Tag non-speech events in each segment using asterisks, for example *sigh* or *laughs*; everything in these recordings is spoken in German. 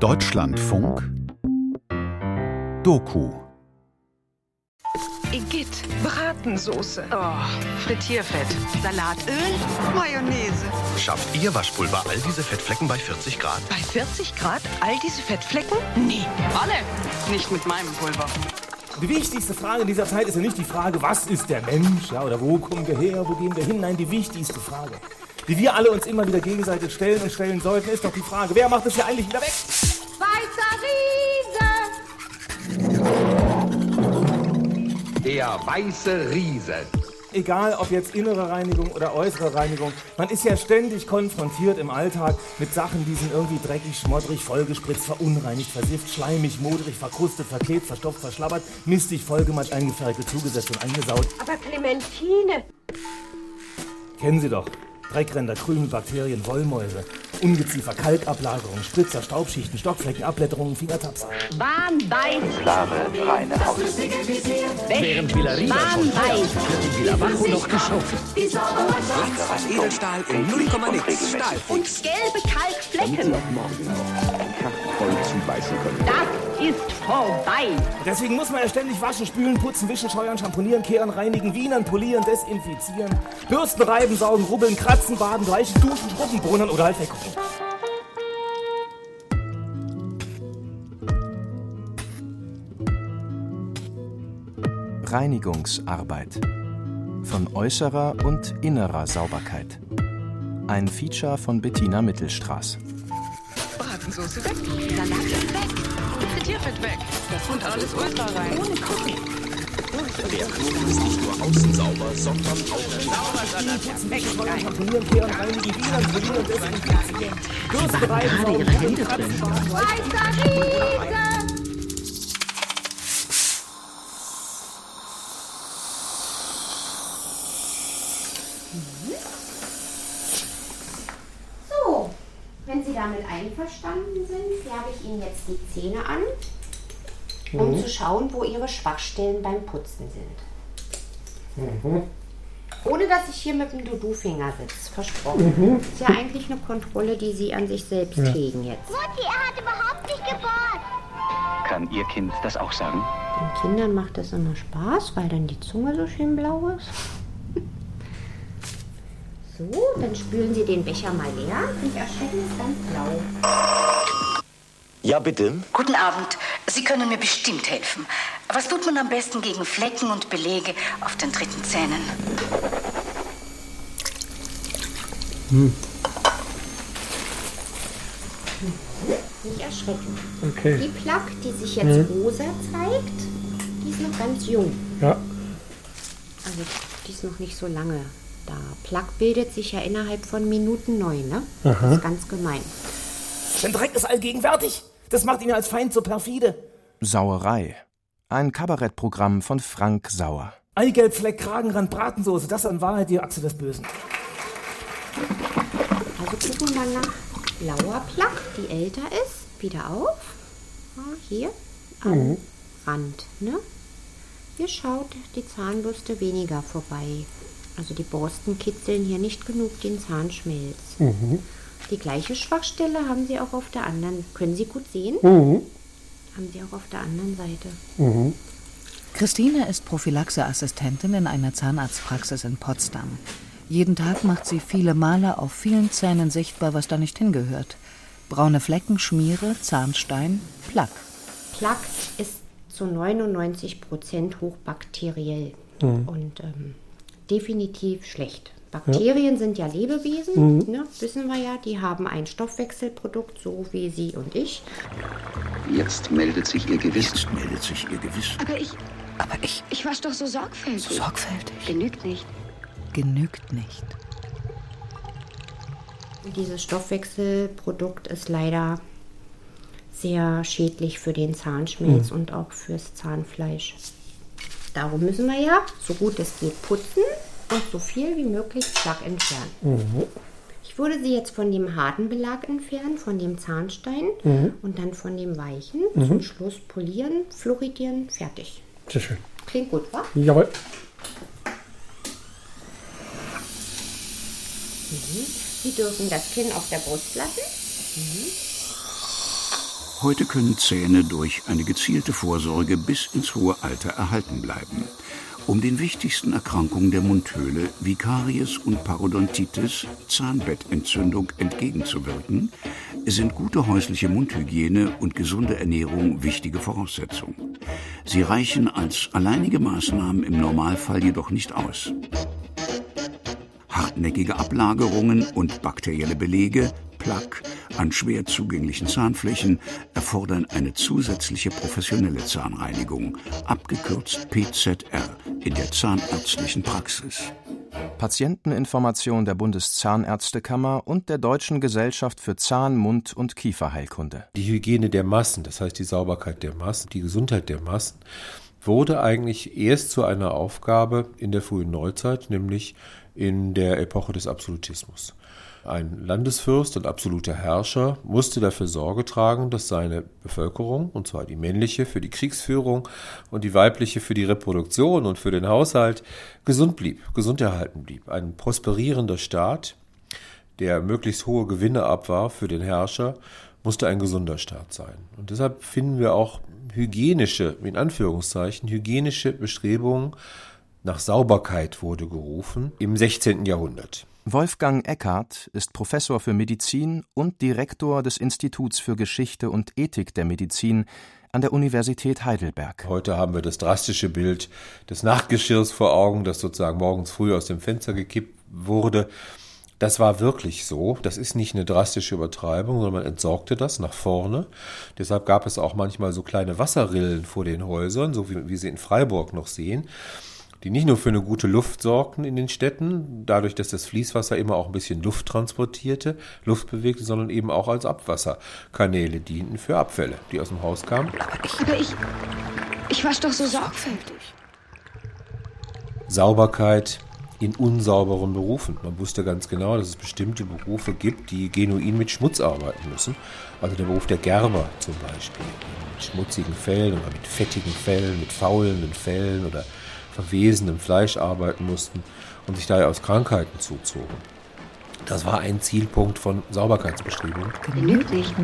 Deutschlandfunk Doku Igitt, Bratensoße, oh, Frittierfett, Salatöl, Mayonnaise. Schafft Ihr Waschpulver all diese Fettflecken bei 40 Grad? Bei 40 Grad all diese Fettflecken? Nee, alle. Nicht mit meinem Pulver. Die wichtigste Frage in dieser Zeit ist ja nicht die Frage, was ist der Mensch, ja, oder wo kommen wir her, wo gehen wir hin? Nein, die wichtigste Frage, die wir alle uns immer wieder gegenseitig stellen und stellen sollten, ist doch die Frage, wer macht das hier eigentlich wieder weg? Der weiße Riese. Egal ob jetzt innere Reinigung oder äußere Reinigung, man ist ja ständig konfrontiert im Alltag mit Sachen, die sind irgendwie dreckig, schmoddrig, vollgespritzt, verunreinigt, versifft, schleimig, modrig, verkrustet, verklebt, verstopft, verschlabbert, mistig, vollgematscht, eingefärbt, zugesetzt und eingesaut. Aber Clementine! Kennen Sie doch. Dreckränder, Krümel, Bakterien, Wollmäuse, Ungeziefer, Kalkablagerung, Spritzer, Staubschichten, Stockflecken, Abblätterungen, Fingertapser. Warnweiß! klare, reine Haut. Während Villarina schon Warnweiß! wird in Villavajo noch geschaufelt. Glanzreiches Edelstahl in 0, nix Stahl. Und gelbe Kalkflecken! voll zubeißen können. Das ist vorbei! Deswegen muss man ja ständig waschen, spülen, putzen, wischen, scheuern, schamponieren, kehren, reinigen, wienern, polieren, desinfizieren, bürsten, reiben, saugen, rubbeln, kratzen, baden, bleichen, duschen, schrubben, bohnen oder halt weggucken. Reinigungsarbeit von äußerer und innerer Sauberkeit. Ein Feature von Bettina Mittelstraß. Bratensoße weg, Salatöl weg, Frittierfett weg. Und alles ultra rein. Ohne Kochen. Der Knoten ist nicht nur außen sauber, sondern auch Putzen, wischen, scheuern, schamponieren, kehren, reinigen, wienern, polieren, desinfizieren, bürsten, reiben, saugen, rubbeln, kratzen. Weißer Riese! So, wenn Sie damit einverstanden sind, färbe ich Ihnen jetzt die Zähne an, um zu schauen, wo Ihre Schwachstellen beim Putzen sind. Ohne dass ich hier mit dem Dudu-Finger sitze, versprochen. Ist ja eigentlich eine Kontrolle, die Sie an sich selbst hegen jetzt. Mutti, er hat überhaupt nicht gebohrt. Kann Ihr Kind das auch sagen? Den Kindern macht das immer Spaß, weil dann die Zunge so schön blau ist. So, dann spülen Sie den Becher mal leer. Nicht erschrecken, ist ganz blau. Ja, bitte. Guten Abend. Sie können mir bestimmt helfen. Was tut man am besten gegen Flecken und Belege auf den dritten Zähnen? Nicht erschrecken. Die Plaque, die sich jetzt rosa zeigt, die ist noch ganz jung. Ja. Also, die ist noch nicht so lange da. Plaque bildet sich ja innerhalb von Minuten neu, ne? Das ist ganz gemein. Denn Dreck ist allgegenwärtig. Das macht ihn ja als Feind so perfide. Sauerei. Ein Kabarettprogramm von Frank Sauer. Eigelb, Fleck, Kragenrand, Bratensoße, das ist in Wahrheit die Achse des Bösen. Also gucken wir mal nach blauer Plaque, die älter ist. Wieder auf. Ah, Hier am Rand. Ne? Hier schaut die Zahnbürste weniger vorbei. Also die Borsten kitzeln hier nicht genug den Zahnschmelz. Die gleiche Schwachstelle haben Sie auch auf der anderen. Können Sie gut sehen? Haben Sie auch auf der anderen Seite. Christine ist Prophylaxeassistentin in einer Zahnarztpraxis in Potsdam. Jeden Tag macht sie viele Male auf vielen Zähnen sichtbar, was da nicht hingehört. Braune Flecken, Schmiere, Zahnstein, Plaque. Plaque ist zu 99 Prozent hochbakteriell und ähm, definitiv schlecht. Bakterien sind ja Lebewesen, ne, wissen wir ja, die haben ein Stoffwechselprodukt, so wie Sie und ich. Jetzt meldet sich Ihr Gewissen. Jetzt meldet sich Ihr Gewissen. Aber ich, Aber ich, ich wasch doch so sorgfältig. sorgfältig, Genügt nicht. genügt nicht. Dieses Stoffwechselprodukt ist leider sehr schädlich für den Zahnschmelz und auch fürs Zahnfleisch. Darum müssen wir ja, so gut es geht, putzen und so viel wie möglich Plaque entfernen. Ich würde sie jetzt von dem harten Belag entfernen, von dem Zahnstein und dann von dem weichen. Zum Schluss polieren, fluoridieren, fertig. Sehr schön. Klingt gut, wa? Jawohl. Sie dürfen das Kinn auf der Brust lassen. Heute können Zähne durch eine gezielte Vorsorge bis ins hohe Alter erhalten bleiben. Um den wichtigsten Erkrankungen der Mundhöhle wie Karies und Parodontitis, Zahnbettentzündung entgegenzuwirken, sind gute häusliche Mundhygiene und gesunde Ernährung wichtige Voraussetzungen. Sie reichen als alleinige Maßnahmen im Normalfall jedoch nicht aus. Hartnäckige Ablagerungen und bakterielle Belege Plaque an schwer zugänglichen Zahnflächen erfordern eine zusätzliche professionelle Zahnreinigung, abgekürzt PZR, in der zahnärztlichen Praxis. Patienteninformation der Bundeszahnärztekammer und der Deutschen Gesellschaft für Zahn-, Mund- und Kieferheilkunde. Die Hygiene der Massen, das heißt die Sauberkeit der Massen, die Gesundheit der Massen, wurde eigentlich erst zu einer Aufgabe in der frühen Neuzeit, nämlich in der Epoche des Absolutismus. Ein Landesfürst und absoluter Herrscher musste dafür Sorge tragen, dass seine Bevölkerung, und zwar die männliche für die Kriegsführung und die weibliche für die Reproduktion und für den Haushalt, gesund blieb, gesund erhalten blieb. Ein prosperierender Staat, der möglichst hohe Gewinne abwarf für den Herrscher, musste ein gesunder Staat sein. Und deshalb finden wir auch hygienische, in Anführungszeichen, hygienische Bestrebungen nach Sauberkeit wurde gerufen im 16. Jahrhundert. Wolfgang Eckhardt ist Professor für Medizin und Direktor des Instituts für Geschichte und Ethik der Medizin an der Universität Heidelberg. Heute haben wir das drastische Bild des Nachtgeschirrs vor Augen, das sozusagen morgens früh aus dem Fenster gekippt wurde. Das war wirklich so. Das ist nicht eine drastische Übertreibung, sondern man entsorgte das nach vorne. Deshalb gab es auch manchmal so kleine Wasserrillen vor den Häusern, so wie wir sie in Freiburg noch sehen die nicht nur für eine gute Luft sorgten in den Städten, dadurch, dass das Fließwasser immer auch ein bisschen Luft transportierte, Luft bewegte, sondern eben auch als Abwasserkanäle dienten für Abfälle, die aus dem Haus kamen. Aber ich, aber ich, ich wasch doch so sorgfältig. Sauberkeit in unsauberen Berufen. Man wusste ganz genau, dass es bestimmte Berufe gibt, die genuin mit Schmutz arbeiten müssen. Also der Beruf der Gerber zum Beispiel. Mit schmutzigen Fällen oder mit fettigen Fällen, mit faulenden Fällen oder verwesenem Fleisch arbeiten mussten und sich daher aus Krankheiten zuzogen. Das war ein Zielpunkt von Sauberkeitsbestrebungen. Genügt nicht.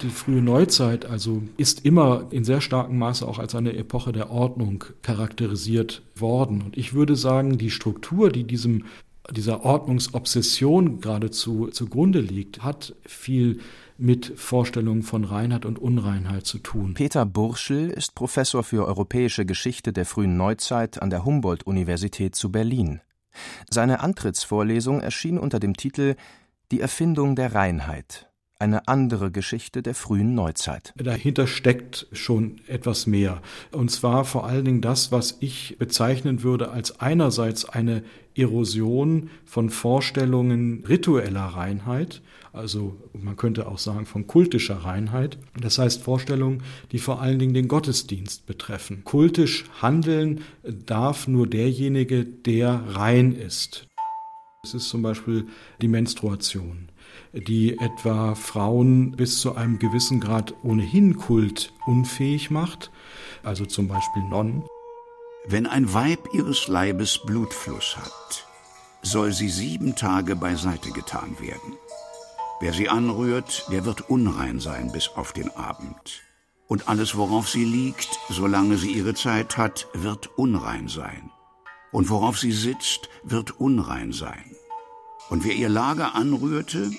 Die frühe Neuzeit also ist immer in sehr starkem Maße auch als eine Epoche der Ordnung charakterisiert worden. Und ich würde sagen, die Struktur, die diesem dieser Ordnungsobsession geradezu zugrunde liegt, hat viel mit Vorstellungen von Reinheit und Unreinheit zu tun. Peter Burschel ist Professor für europäische Geschichte der frühen Neuzeit an der Humboldt-Universität zu Berlin. Seine Antrittsvorlesung erschien unter dem Titel Die Erfindung der Reinheit eine andere Geschichte der frühen Neuzeit. Dahinter steckt schon etwas mehr. Und zwar vor allen Dingen das, was ich bezeichnen würde als einerseits eine Erosion von Vorstellungen ritueller Reinheit, also man könnte auch sagen von kultischer Reinheit. Das heißt Vorstellungen, die vor allen Dingen den Gottesdienst betreffen. Kultisch handeln darf nur derjenige, der rein ist. Es ist zum Beispiel die Menstruation die etwa Frauen bis zu einem gewissen Grad ohnehin Kult unfähig macht, also zum Beispiel Nonnen. Wenn ein Weib ihres Leibes Blutfluss hat, soll sie sieben Tage beiseite getan werden. Wer sie anrührt, der wird unrein sein bis auf den Abend. Und alles, worauf sie liegt, solange sie ihre Zeit hat, wird unrein sein. Und worauf sie sitzt, wird unrein sein. Und wer ihr Lager anrührte,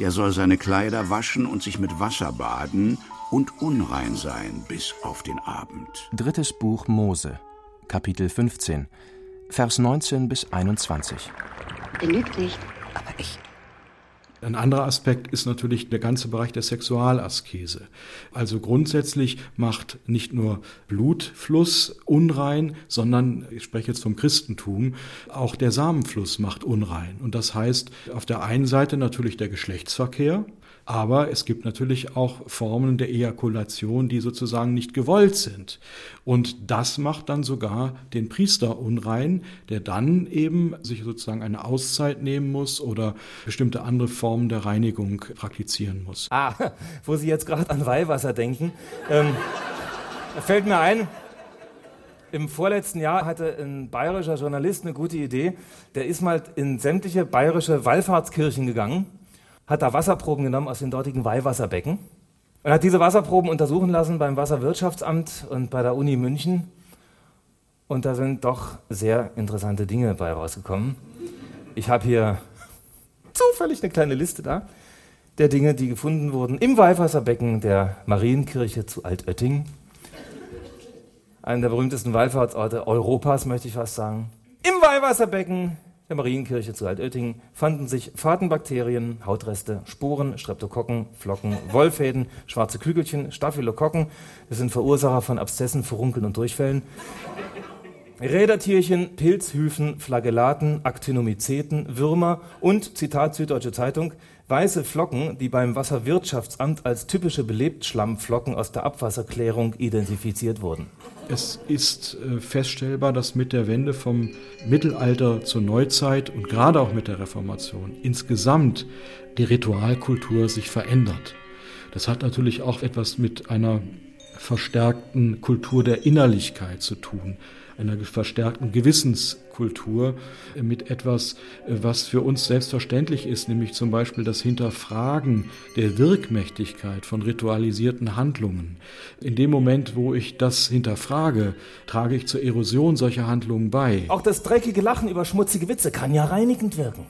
der soll seine Kleider waschen und sich mit Wasser baden und unrein sein bis auf den Abend. Drittes Buch Mose, Kapitel 15, Vers 19 bis 21. Genügt nicht, aber ich ein anderer Aspekt ist natürlich der ganze Bereich der Sexualaskese. Also grundsätzlich macht nicht nur Blutfluss unrein, sondern, ich spreche jetzt vom Christentum, auch der Samenfluss macht unrein. Und das heißt auf der einen Seite natürlich der Geschlechtsverkehr, aber es gibt natürlich auch Formen der Ejakulation, die sozusagen nicht gewollt sind. Und das macht dann sogar den Priester unrein, der dann eben sich sozusagen eine Auszeit nehmen muss oder bestimmte andere Formen der Reinigung praktizieren muss. Ah, wo Sie jetzt gerade an Weihwasser denken. Ähm, fällt mir ein, im vorletzten Jahr hatte ein bayerischer Journalist eine gute Idee. Der ist mal in sämtliche bayerische Wallfahrtskirchen gegangen hat da Wasserproben genommen aus den dortigen Weihwasserbecken Und hat diese Wasserproben untersuchen lassen beim Wasserwirtschaftsamt und bei der Uni München. Und da sind doch sehr interessante Dinge bei rausgekommen. Ich habe hier zufällig eine kleine Liste da der Dinge, die gefunden wurden im Weihwasserbecken der Marienkirche zu Altötting. Einer der berühmtesten Wallfahrtsorte Europas, möchte ich fast sagen. Im Weihwasserbecken der Marienkirche zu Altötting fanden sich Fadenbakterien, Hautreste, Sporen, Streptokokken, Flocken, Wollfäden, schwarze Kügelchen, Staphylokokken. Das sind Verursacher von Abszessen, Furunkeln und Durchfällen. Rädertierchen, Pilzhyphen, Flagellaten, Actinomyceten, Würmer und, Zitat Süddeutsche Zeitung, weiße Flocken, die beim Wasserwirtschaftsamt als typische Belebtschlammflocken aus der Abwasserklärung identifiziert wurden. Es ist äh, feststellbar, dass mit der Wende vom Mittelalter zur Neuzeit und gerade auch mit der Reformation insgesamt die Ritualkultur sich verändert. Das hat natürlich auch etwas mit einer verstärkten Kultur der Innerlichkeit zu tun einer verstärkten Gewissenskultur mit etwas, was für uns selbstverständlich ist, nämlich zum Beispiel das Hinterfragen der Wirkmächtigkeit von ritualisierten Handlungen. In dem Moment, wo ich das hinterfrage, trage ich zur Erosion solcher Handlungen bei. Auch das dreckige Lachen über schmutzige Witze kann ja reinigend wirken.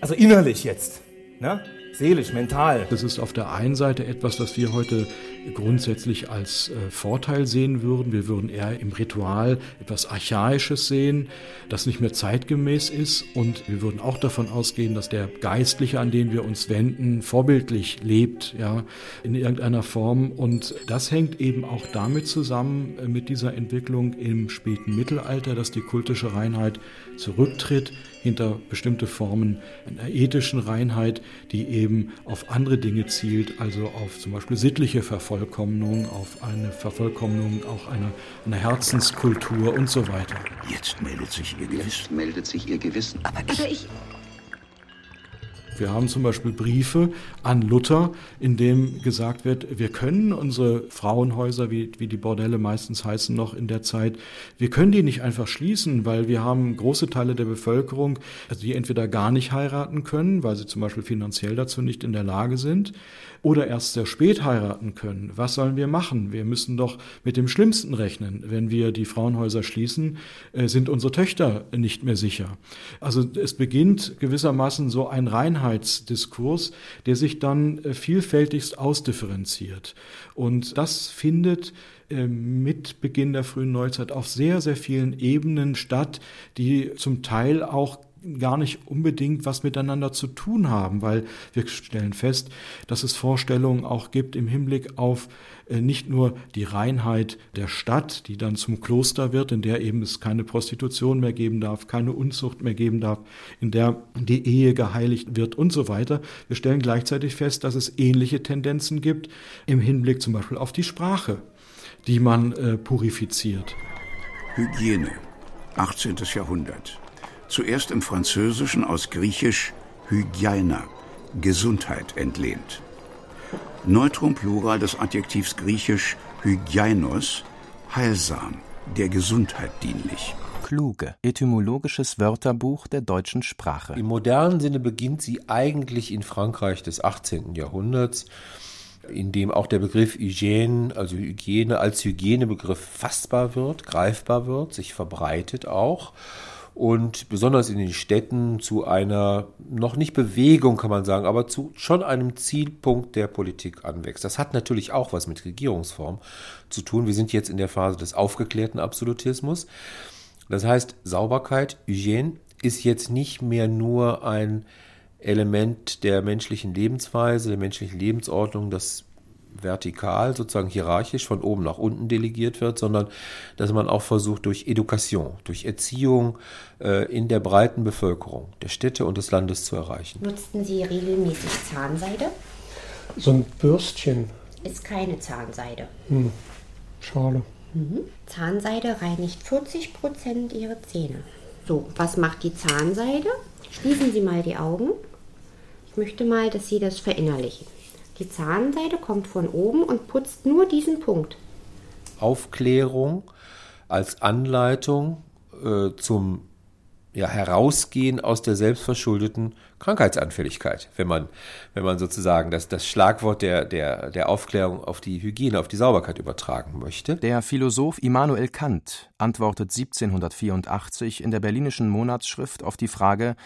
Also innerlich jetzt. Ne? seelisch, mental. Das ist auf der einen Seite etwas, das wir heute grundsätzlich als äh, Vorteil sehen würden. Wir würden eher im Ritual etwas Archaisches sehen, das nicht mehr zeitgemäß ist. Und wir würden auch davon ausgehen, dass der Geistliche, an den wir uns wenden, vorbildlich lebt, ja, in irgendeiner Form. Und das hängt eben auch damit zusammen äh, mit dieser Entwicklung im späten Mittelalter, dass die kultische Reinheit zurücktritt hinter bestimmte Formen einer ethischen Reinheit, die eben auf andere Dinge zielt, also auf zum Beispiel sittliche Vervollkommnung, auf eine Vervollkommnung auch einer, einer Herzenskultur und so weiter. Jetzt meldet sich ihr Gewissen. Jetzt meldet sich ihr Gewissen. Aber ich, wir haben zum Beispiel Briefe an Luther, in dem gesagt wird, wir können unsere Frauenhäuser, wie, wie die Bordelle meistens heißen noch in der Zeit, wir können die nicht einfach schließen, weil wir haben große Teile der Bevölkerung, also die entweder gar nicht heiraten können, weil sie zum Beispiel finanziell dazu nicht in der Lage sind, oder erst sehr spät heiraten können. Was sollen wir machen? Wir müssen doch mit dem Schlimmsten rechnen. Wenn wir die Frauenhäuser schließen, äh, sind unsere Töchter nicht mehr sicher. Also es beginnt gewissermaßen so ein Reinheit Einheitsdiskurs, der sich dann äh, vielfältigst ausdifferenziert. Und das findet äh, mit Beginn der frühen Neuzeit auf sehr, sehr vielen Ebenen statt, die zum Teil auch gar nicht unbedingt was miteinander zu tun haben, weil wir stellen fest, dass es Vorstellungen auch gibt im Hinblick auf äh, nicht nur die Reinheit der Stadt, die dann zum Kloster wird, in der eben es keine Prostitution mehr geben darf, keine Unzucht mehr geben darf, in der die Ehe geheiligt wird und so weiter. Wir stellen gleichzeitig fest, dass es ähnliche Tendenzen gibt im Hinblick zum Beispiel auf die Sprache, die man äh, purifiziert. Hygiene, 18. Jahrhundert. Zuerst im Französischen aus Griechisch Hygiena, Gesundheit entlehnt. Neutrum Plural des Adjektivs griechisch hygienos, heilsam, der Gesundheit dienlich. Kluge, etymologisches Wörterbuch der deutschen Sprache. Im modernen Sinne beginnt sie eigentlich in Frankreich des 18. Jahrhunderts, in dem auch der Begriff Hygiene, also Hygiene als Hygienebegriff fassbar wird, greifbar wird, sich verbreitet auch und besonders in den Städten zu einer, noch nicht Bewegung kann man sagen, aber zu schon einem Zielpunkt der Politik anwächst. Das hat natürlich auch was mit Regierungsform zu tun. Wir sind jetzt in der Phase des aufgeklärten Absolutismus. Das heißt, Sauberkeit, Hygiene ist jetzt nicht mehr nur ein Element der menschlichen Lebensweise, der menschlichen Lebensordnung, das vertikal, sozusagen hierarchisch von oben nach unten delegiert wird, sondern dass man auch versucht, durch Education, durch Erziehung äh, in der breiten Bevölkerung der Städte und des Landes zu erreichen. Nutzten Sie regelmäßig Zahnseide? So ein Bürstchen. Ist keine Zahnseide. Hm. Schade. Mhm. Zahnseide reinigt 40 Prozent Ihrer Zähne. So, was macht die Zahnseide? Schließen Sie mal die Augen. Ich möchte mal, dass Sie das verinnerlichen. Die Zahnseide kommt von oben und putzt nur diesen Punkt. Aufklärung als Anleitung äh, zum ja, herausgehen aus der selbstverschuldeten Krankheitsanfälligkeit, wenn man, wenn man sozusagen das, das Schlagwort der, der, der Aufklärung auf die Hygiene, auf die Sauberkeit übertragen möchte. Der Philosoph Immanuel Kant antwortet 1784 in der Berlinischen Monatsschrift auf die Frage,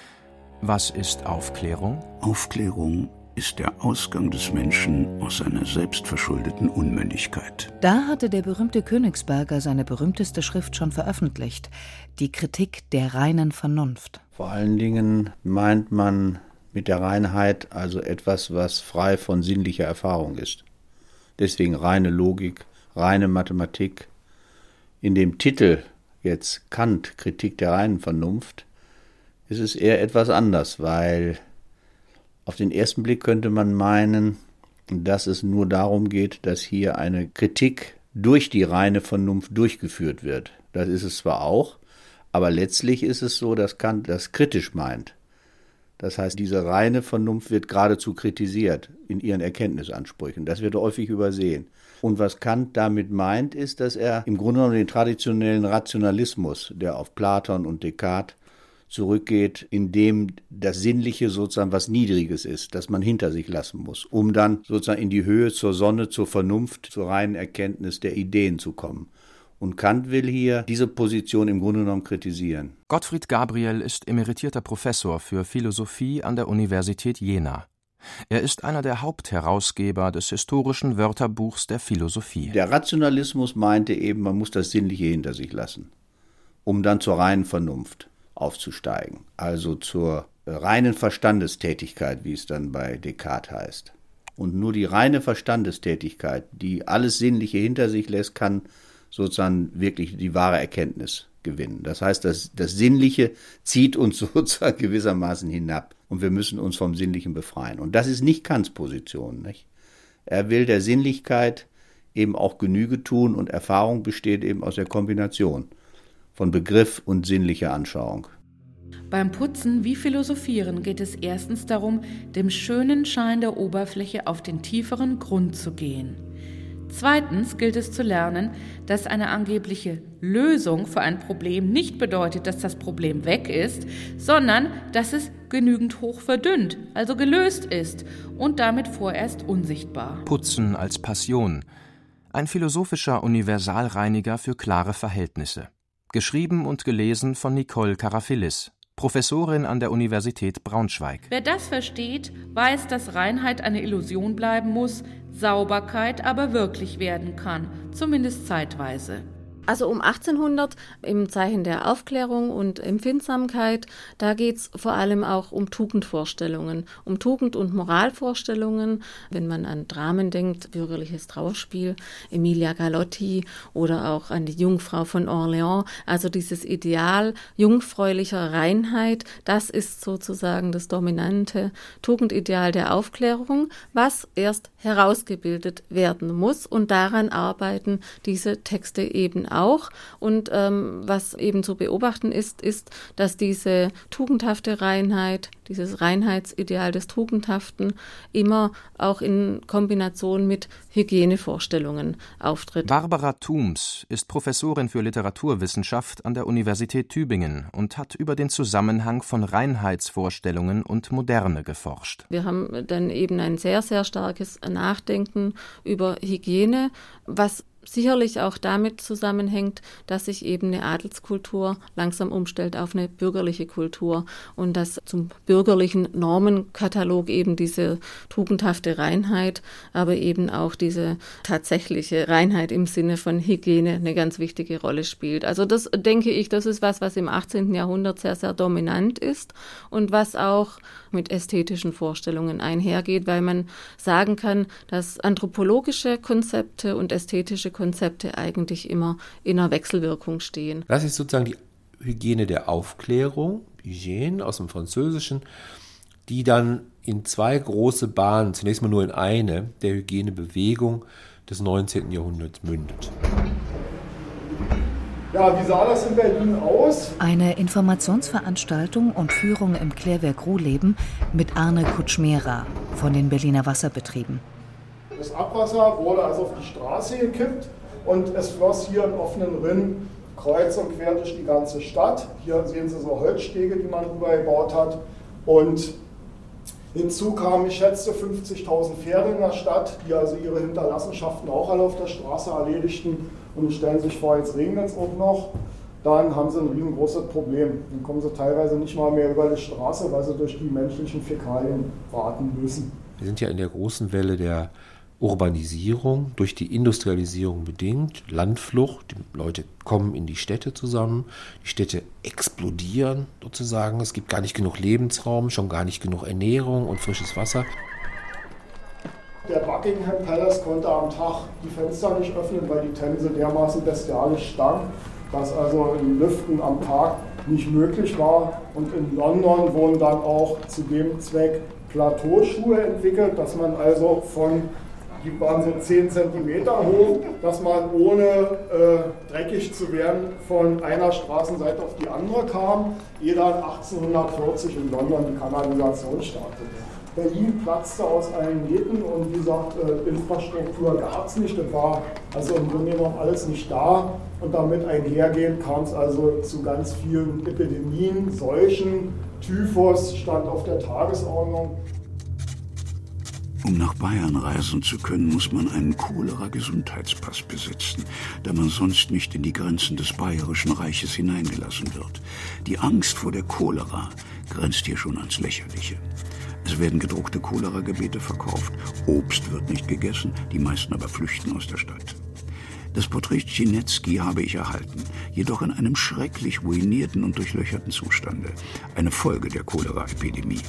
was ist Aufklärung? Aufklärung ist der Ausgang des Menschen aus seiner selbstverschuldeten Unmündigkeit. Da hatte der berühmte Königsberger seine berühmteste Schrift schon veröffentlicht, die Kritik der reinen Vernunft. Vor allen Dingen meint man mit der Reinheit also etwas, was frei von sinnlicher Erfahrung ist. Deswegen reine Logik, reine Mathematik. In dem Titel jetzt Kant Kritik der reinen Vernunft ist es eher etwas anders, weil auf den ersten Blick könnte man meinen, dass es nur darum geht, dass hier eine Kritik durch die reine Vernunft durchgeführt wird. Das ist es zwar auch, aber letztlich ist es so, dass Kant das kritisch meint. Das heißt, diese reine Vernunft wird geradezu kritisiert in ihren Erkenntnisansprüchen. Das wird häufig übersehen. Und was Kant damit meint, ist, dass er im Grunde genommen den traditionellen Rationalismus, der auf Platon und Descartes zurückgeht, in dem das Sinnliche sozusagen was Niedriges ist, das man hinter sich lassen muss, um dann sozusagen in die Höhe zur Sonne, zur Vernunft, zur reinen Erkenntnis der Ideen zu kommen. Und Kant will hier diese Position im Grunde genommen kritisieren. Gottfried Gabriel ist emeritierter Professor für Philosophie an der Universität Jena. Er ist einer der Hauptherausgeber des historischen Wörterbuchs der Philosophie. Der Rationalismus meinte eben, man muss das Sinnliche hinter sich lassen, um dann zur reinen Vernunft aufzusteigen, also zur reinen Verstandestätigkeit, wie es dann bei Descartes heißt. Und nur die reine Verstandestätigkeit, die alles Sinnliche hinter sich lässt, kann sozusagen wirklich die wahre Erkenntnis gewinnen. Das heißt, das, das Sinnliche zieht uns *laughs* sozusagen gewissermaßen hinab und wir müssen uns vom Sinnlichen befreien. Und das ist nicht Kants Position. Nicht? Er will der Sinnlichkeit eben auch Genüge tun und Erfahrung besteht eben aus der Kombination von Begriff und sinnlicher Anschauung. Beim Putzen wie Philosophieren geht es erstens darum, dem schönen Schein der Oberfläche auf den tieferen Grund zu gehen. Zweitens gilt es zu lernen, dass eine angebliche Lösung für ein Problem nicht bedeutet, dass das Problem weg ist, sondern dass es genügend hoch verdünnt, also gelöst ist und damit vorerst unsichtbar. Putzen als Passion. Ein philosophischer Universalreiniger für klare Verhältnisse. Geschrieben und gelesen von Nicole Karafillis, Professorin an der Universität Braunschweig. Wer das versteht, weiß, dass Reinheit eine Illusion bleiben muss, Sauberkeit aber wirklich werden kann, zumindest zeitweise. Also um 1800 im Zeichen der Aufklärung und Empfindsamkeit, da geht es vor allem auch um Tugendvorstellungen, um Tugend- und Moralvorstellungen. Wenn man an Dramen denkt, bürgerliches Trauerspiel, Emilia Galotti oder auch an die Jungfrau von Orléans, also dieses Ideal jungfräulicher Reinheit, das ist sozusagen das dominante Tugendideal der Aufklärung, was erst herausgebildet werden muss und daran arbeiten diese Texte eben auch. Und ähm, was eben zu beobachten ist, ist, dass diese tugendhafte Reinheit, dieses Reinheitsideal des Tugendhaften immer auch in Kombination mit Hygienevorstellungen auftritt. Barbara Thums ist Professorin für Literaturwissenschaft an der Universität Tübingen und hat über den Zusammenhang von Reinheitsvorstellungen und Moderne geforscht. Wir haben dann eben ein sehr, sehr starkes Nachdenken über Hygiene, was sicherlich auch damit zusammenhängt, dass sich eben eine Adelskultur langsam umstellt auf eine bürgerliche Kultur und dass zum bürgerlichen Normenkatalog eben diese tugendhafte Reinheit, aber eben auch diese tatsächliche Reinheit im Sinne von Hygiene eine ganz wichtige Rolle spielt. Also das denke ich, das ist was, was im 18. Jahrhundert sehr, sehr dominant ist und was auch mit ästhetischen Vorstellungen einhergeht, weil man sagen kann, dass anthropologische Konzepte und ästhetische Konzepte eigentlich immer in einer Wechselwirkung stehen. Das ist sozusagen die Hygiene der Aufklärung, Hygiene aus dem Französischen, die dann in zwei große Bahnen, zunächst mal nur in eine, der Hygienebewegung des 19. Jahrhunderts mündet. Ja, wie sah das in Berlin aus? Eine Informationsveranstaltung und Führung im Klärwerk Ruhleben mit Arne Kutschmera von den Berliner Wasserbetrieben. Das Abwasser wurde also auf die Straße gekippt und es floss hier in offenen Rinnen kreuz und quer durch die ganze Stadt. Hier sehen Sie so Holzstege, die man übergebaut hat. Und hinzu kamen, ich schätze, 50.000 Pferde in der Stadt, die also ihre Hinterlassenschaften auch alle auf der Straße erledigten. Und stellen sich vor, jetzt regnet es auch noch. Dann haben sie ein riesengroßes Problem. Dann kommen sie teilweise nicht mal mehr über die Straße, weil sie durch die menschlichen Fäkalien warten müssen. Wir sind ja in der großen Welle der Urbanisierung, durch die Industrialisierung bedingt, Landflucht, die Leute kommen in die Städte zusammen, die Städte explodieren sozusagen, es gibt gar nicht genug Lebensraum, schon gar nicht genug Ernährung und frisches Wasser. Der Buckingham Palace konnte am Tag die Fenster nicht öffnen, weil die Themse dermaßen bestialisch stank, dass also ein Lüften am Tag nicht möglich war. Und in London wurden dann auch zu dem Zweck Plateauschuhe entwickelt, dass man also von die waren so 10 cm hoch, dass man ohne äh, dreckig zu werden von einer Straßenseite auf die andere kam, ehe dann 1840 in London die Kanalisation startete. Berlin platzte aus allen Nähten und wie gesagt, äh, Infrastruktur gab es nicht. Das war also im Grunde genommen alles nicht da. Und damit einhergehend kam es also zu ganz vielen Epidemien, Seuchen, Typhus stand auf der Tagesordnung. Um nach Bayern reisen zu können, muss man einen Cholera-Gesundheitspass besitzen, da man sonst nicht in die Grenzen des Bayerischen Reiches hineingelassen wird. Die Angst vor der Cholera grenzt hier schon ans Lächerliche. Es werden gedruckte Cholera-Gebete verkauft, Obst wird nicht gegessen, die meisten aber flüchten aus der Stadt. Das Porträt Chinetzky habe ich erhalten, jedoch in einem schrecklich ruinierten und durchlöcherten Zustande, eine Folge der Cholera-Epidemie.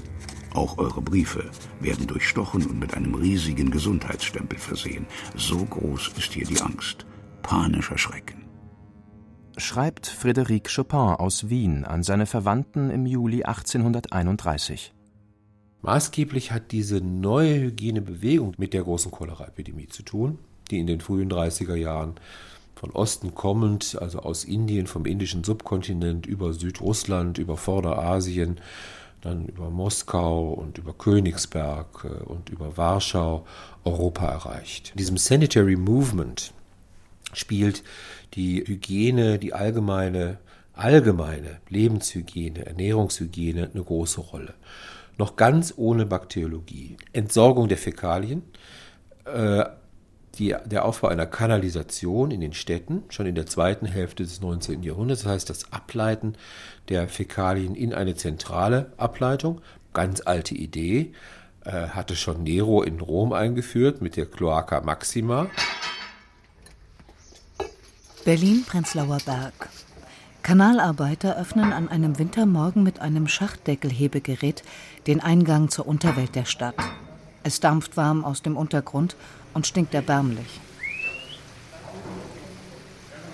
Auch eure Briefe werden durchstochen und mit einem riesigen Gesundheitsstempel versehen. So groß ist hier die Angst. Panischer Schrecken. Schreibt Frédéric Chopin aus Wien an seine Verwandten im Juli 1831. Maßgeblich hat diese neue Hygienebewegung mit der großen Cholera-Epidemie zu tun, die in den frühen 30er Jahren von Osten kommend, also aus Indien, vom indischen Subkontinent über Südrussland, über Vorderasien, dann über Moskau und über Königsberg äh, und über Warschau Europa erreicht. In diesem Sanitary Movement spielt die Hygiene, die allgemeine, allgemeine Lebenshygiene, Ernährungshygiene eine große Rolle. Noch ganz ohne Bakteriologie. Entsorgung der Fäkalien, äh, die, der Aufbau einer Kanalisation in den Städten, schon in der zweiten Hälfte des 19. Jahrhunderts, das heißt das Ableiten der Fäkalien in eine zentrale Ableitung, ganz alte Idee, äh, hatte schon Nero in Rom eingeführt mit der Cloaca Maxima. Berlin-Prenzlauer Berg. Kanalarbeiter öffnen an einem Wintermorgen mit einem Schachtdeckelhebegerät den Eingang zur Unterwelt der Stadt. Es dampft warm aus dem Untergrund und stinkt erbärmlich.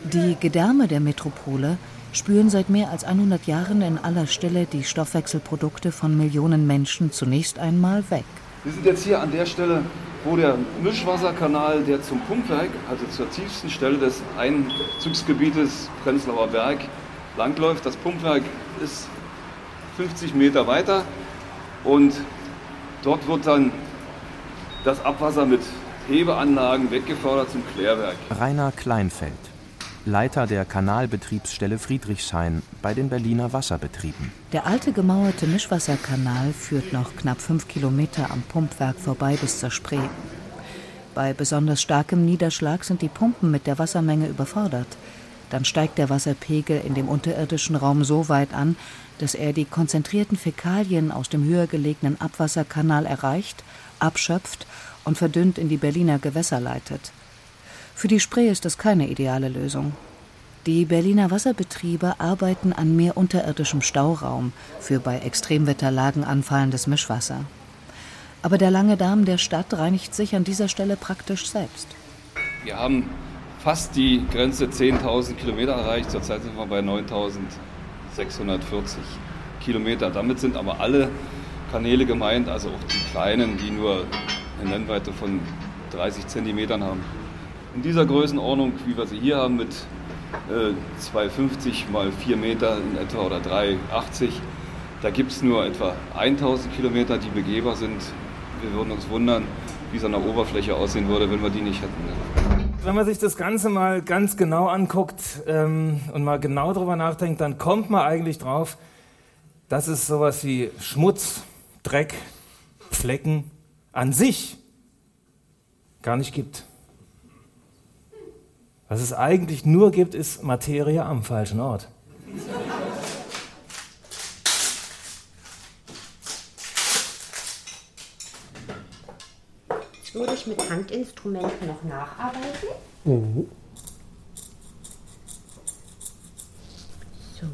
Die Gedärme der Metropole spüren seit mehr als 100 Jahren in aller Stille die Stoffwechselprodukte von Millionen Menschen zunächst einmal weg. Wir sind jetzt hier an der Stelle, wo der Mischwasserkanal, der zum Pumpwerk, also zur tiefsten Stelle des Einzugsgebietes Prenzlauer Berg, langläuft. Das Pumpwerk ist 50 Meter weiter und dort wird dann das Abwasser mit Hebeanlagen weggefordert zum Klärwerk. Rainer Kleinfeld, Leiter der Kanalbetriebsstelle Friedrichshain bei den Berliner Wasserbetrieben. Der alte gemauerte Mischwasserkanal führt noch knapp fünf Kilometer am Pumpwerk vorbei bis zur Spree. Bei besonders starkem Niederschlag sind die Pumpen mit der Wassermenge überfordert. Dann steigt der Wasserpegel in dem unterirdischen Raum so weit an, dass er die konzentrierten Fäkalien aus dem höher gelegenen Abwasserkanal erreicht, abschöpft und verdünnt in die Berliner Gewässer leitet. Für die Spree ist das keine ideale Lösung. Die Berliner Wasserbetriebe arbeiten an mehr unterirdischem Stauraum für bei Extremwetterlagen anfallendes Mischwasser. Aber der lange Darm der Stadt reinigt sich an dieser Stelle praktisch selbst. Wir haben fast die Grenze 10.000 Kilometer erreicht. Zurzeit sind wir bei 9.640 Kilometer. Damit sind aber alle Kanäle gemeint, also auch die kleinen, die nur eine Nennweite von 30 Zentimetern haben. In dieser Größenordnung, wie wir sie hier haben, mit äh, 250 mal 4 Meter in etwa oder 380, da gibt es nur etwa 1000 Kilometer, die begehbar sind. Wir würden uns wundern, wie es an der Oberfläche aussehen würde, wenn wir die nicht hätten. Wenn man sich das Ganze mal ganz genau anguckt ähm, und mal genau drüber nachdenkt, dann kommt man eigentlich drauf, dass es sowas wie Schmutz, Dreck, Flecken an sich gar nicht gibt. Was es eigentlich nur gibt, ist Materie am falschen Ort. Würde ich mit Handinstrumenten noch nacharbeiten. Mhm. So.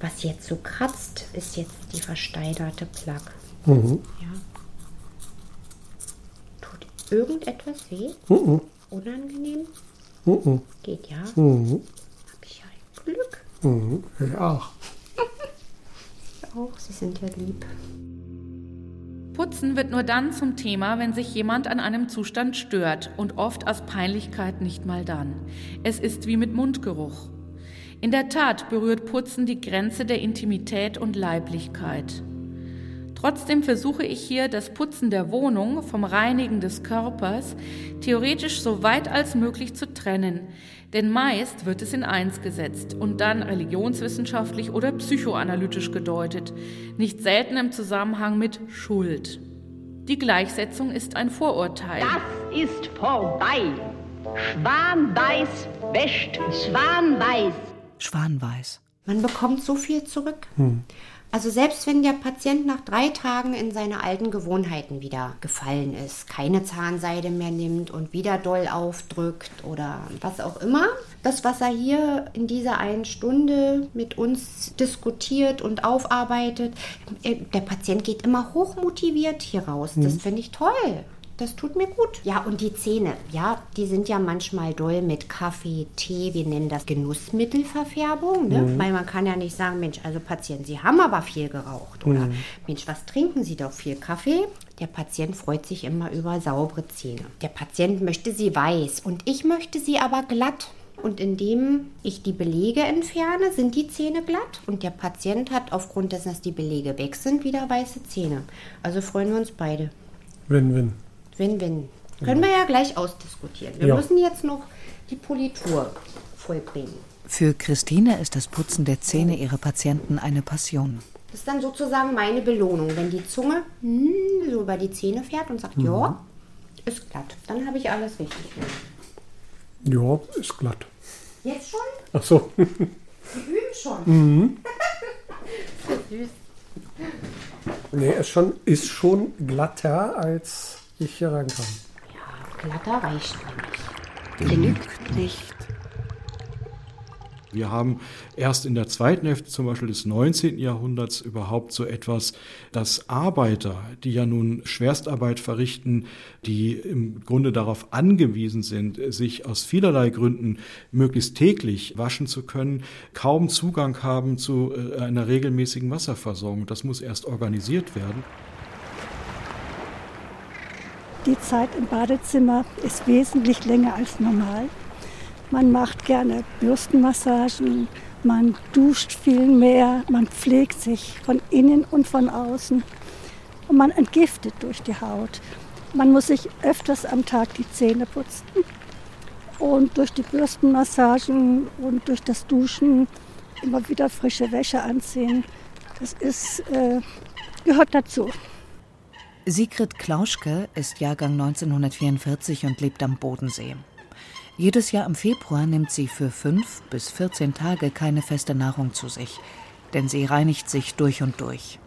Was jetzt so kratzt, ist jetzt die versteinerte Plaque. Mhm. Ja. Tut irgendetwas weh? Mhm. Unangenehm? Mhm. Geht ja. Mhm. Hab ich ja ein Glück. Mhm. Ich auch. Ich auch, Sie sind ja lieb. Putzen wird nur dann zum Thema, wenn sich jemand an einem Zustand stört und oft aus Peinlichkeit nicht mal dann. Es ist wie mit Mundgeruch. In der Tat berührt Putzen die Grenze der Intimität und Leiblichkeit. Trotzdem versuche ich hier das Putzen der Wohnung vom Reinigen des Körpers theoretisch so weit als möglich zu trennen, denn meist wird es in eins gesetzt und dann religionswissenschaftlich oder psychoanalytisch gedeutet, nicht selten im Zusammenhang mit Schuld. Die Gleichsetzung ist ein Vorurteil. Das ist vorbei. Schwanweiß wäscht Schwanweiß. Schwanweiß. Man bekommt so viel zurück. Hm. Also selbst wenn der Patient nach drei Tagen in seine alten Gewohnheiten wieder gefallen ist, keine Zahnseide mehr nimmt und wieder doll aufdrückt oder was auch immer, das, was er hier in dieser einen Stunde mit uns diskutiert und aufarbeitet, äh, der Patient geht immer hochmotiviert hier raus. Das Mhm. finde ich toll. Das tut mir gut. Ja, und die Zähne, ja, die sind ja manchmal doll mit Kaffee, Tee, wir nennen das Genussmittelverfärbung, ne? Mhm. Weil man kann ja nicht sagen, Mensch, also Patient, Sie haben aber viel geraucht. Oder Mhm. Mensch, was trinken Sie doch viel Kaffee? Der Patient freut sich immer über saubere Zähne. Der Patient möchte sie weiß und ich möchte sie aber glatt. Und indem ich die Belege entferne, sind die Zähne glatt. Und der Patient hat aufgrund dessen, dass die Belege weg sind, wieder weiße Zähne. Also freuen wir uns beide. Win-win. Win-win. Können wir ja gleich ausdiskutieren. Wir Ja. müssen jetzt noch die Politur vollbringen. Für Christine ist das Putzen der Zähne ihrer Patienten eine Passion. Das ist dann sozusagen meine Belohnung, wenn die Zunge hm, so über die Zähne fährt und sagt, Mhm. ja, ist glatt. Dann habe ich alles richtig gemacht. Ja, ist glatt. Jetzt schon? Ach so. Wir üben schon. Mhm. *laughs* Süß. Nee, ist schon, ist schon glatter, als ich hier rankam. Glatter reicht mir nicht. Genügt nicht. Wir haben erst in der zweiten Hälfte zum Beispiel des 19. Jahrhunderts überhaupt so etwas, dass Arbeiter, die ja nun Schwerstarbeit verrichten, die im Grunde darauf angewiesen sind, sich aus vielerlei Gründen möglichst täglich waschen zu können, kaum Zugang haben zu äh, einer regelmäßigen Wasserversorgung. Das muss erst organisiert werden. Die Zeit im Badezimmer ist wesentlich länger als normal. Man macht gerne Bürstenmassagen, man duscht viel mehr, man pflegt sich von innen und von außen und man entgiftet durch die Haut. Man muss sich öfters am Tag die Zähne putzen und durch die Bürstenmassagen und durch das Duschen immer wieder frische Wäsche anziehen. Das ist, äh, gehört dazu. Sigrid Klauschke ist Jahrgang 1944 und lebt am Bodensee. Jedes Jahr im Februar nimmt sie für fünf bis 14 Tage keine feste Nahrung zu sich, denn sie reinigt sich durch und durch.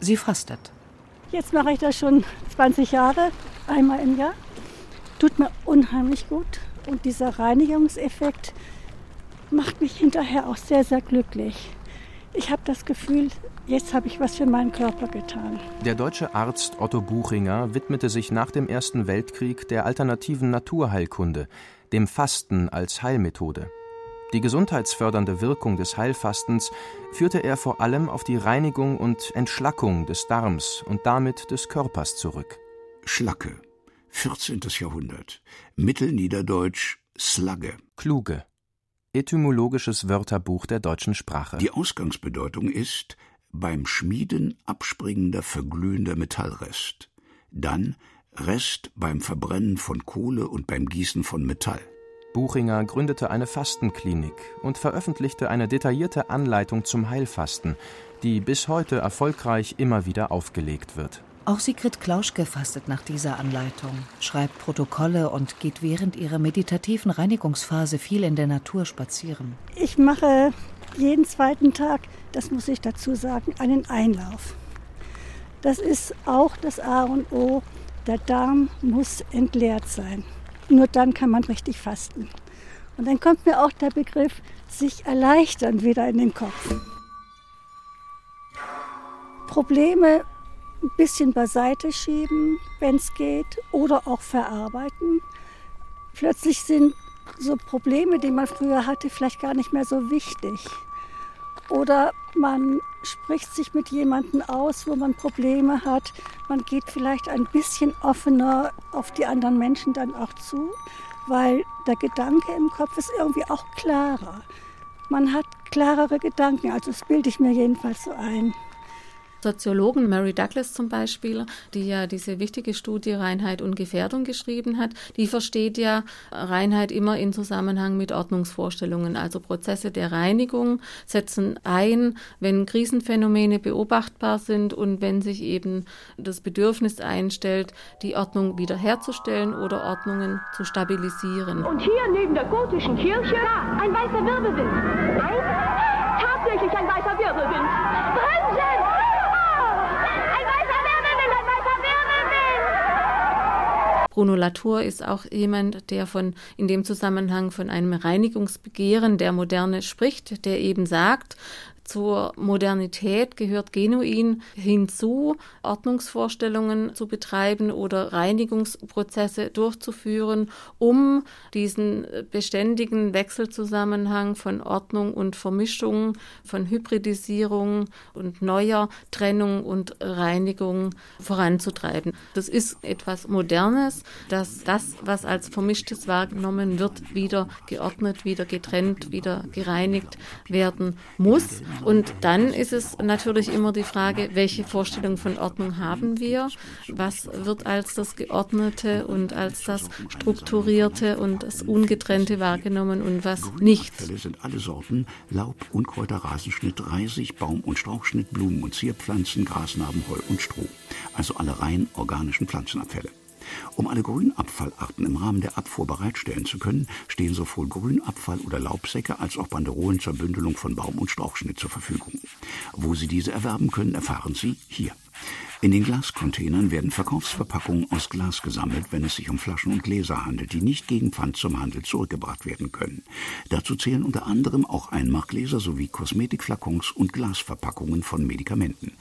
Sie fastet. Jetzt mache ich das schon 20 Jahre, einmal im Jahr. Tut mir unheimlich gut. Und dieser Reinigungseffekt macht mich hinterher auch sehr, sehr glücklich. Ich habe das Gefühl, jetzt habe ich was für meinen Körper getan. Der deutsche Arzt Otto Buchinger widmete sich nach dem Ersten Weltkrieg der alternativen Naturheilkunde, dem Fasten als Heilmethode. Die gesundheitsfördernde Wirkung des Heilfastens führte er vor allem auf die Reinigung und Entschlackung des Darms und damit des Körpers zurück. Schlacke, 14. Jahrhundert, Mittelniederdeutsch Slagge. Kluge. Etymologisches Wörterbuch der deutschen Sprache. Die Ausgangsbedeutung ist beim Schmieden abspringender, verglühender Metallrest. Dann Rest beim Verbrennen von Kohle und beim Gießen von Metall. Buchinger gründete eine Fastenklinik und veröffentlichte eine detaillierte Anleitung zum Heilfasten, die bis heute erfolgreich immer wieder aufgelegt wird. Auch Sigrid Klauschke fastet nach dieser Anleitung, schreibt Protokolle und geht während ihrer meditativen Reinigungsphase viel in der Natur spazieren. Ich mache jeden zweiten Tag, das muss ich dazu sagen, einen Einlauf. Das ist auch das A und O. Der Darm muss entleert sein. Nur dann kann man richtig fasten. Und dann kommt mir auch der Begriff sich erleichtern wieder in den Kopf. Probleme ein bisschen beiseite schieben, wenn es geht, oder auch verarbeiten. Plötzlich sind so Probleme, die man früher hatte, vielleicht gar nicht mehr so wichtig. Oder man spricht sich mit jemandem aus, wo man Probleme hat. Man geht vielleicht ein bisschen offener auf die anderen Menschen dann auch zu, weil der Gedanke im Kopf ist irgendwie auch klarer. Man hat klarere Gedanken, also das bilde ich mir jedenfalls so ein. Soziologen, Mary Douglas zum Beispiel, die ja diese wichtige Studie Reinheit und Gefährdung geschrieben hat, die versteht ja Reinheit immer in Zusammenhang mit Ordnungsvorstellungen. Also Prozesse der Reinigung setzen ein, wenn Krisenphänomene beobachtbar sind und wenn sich eben das Bedürfnis einstellt, die Ordnung wiederherzustellen oder Ordnungen zu stabilisieren. Und hier neben der gotischen Kirche ein weißer Wirbelwind. Ein? Tatsächlich ein weißer Wirbelwind. Bruno Latour ist auch jemand, der von, in dem Zusammenhang von einem Reinigungsbegehren der Moderne spricht, der eben sagt, zur Modernität gehört genuin hinzu, Ordnungsvorstellungen zu betreiben oder Reinigungsprozesse durchzuführen, um diesen beständigen Wechselzusammenhang von Ordnung und Vermischung, von Hybridisierung und neuer Trennung und Reinigung voranzutreiben. Das ist etwas Modernes, dass das, was als Vermischtes wahrgenommen wird, wieder geordnet, wieder getrennt, wieder gereinigt werden muss. Und dann ist es natürlich immer die Frage, welche Vorstellung von Ordnung haben wir? Was wird als das Geordnete und als das Strukturierte und das Ungetrennte wahrgenommen und was nicht? Abfälle sind alle Sorten Laub, Unkräuter, Rasenschnitt, Reisig, Baum- und Strauchschnitt, Blumen- und Zierpflanzen, Grasnarben, Heu und Stroh. Also alle rein organischen Pflanzenabfälle. Um alle Grünabfallarten im Rahmen der Abfuhr bereitstellen zu können, stehen sowohl Grünabfall oder Laubsäcke als auch Banderolen zur Bündelung von Baum- und Strauchschnitt zur Verfügung. Wo Sie diese erwerben können, erfahren Sie hier. In den Glascontainern werden Verkaufsverpackungen aus Glas gesammelt, wenn es sich um Flaschen und Gläser handelt, die nicht gegen Pfand zum Handel zurückgebracht werden können. Dazu zählen unter anderem auch Einmachgläser sowie Kosmetikflakons und Glasverpackungen von Medikamenten.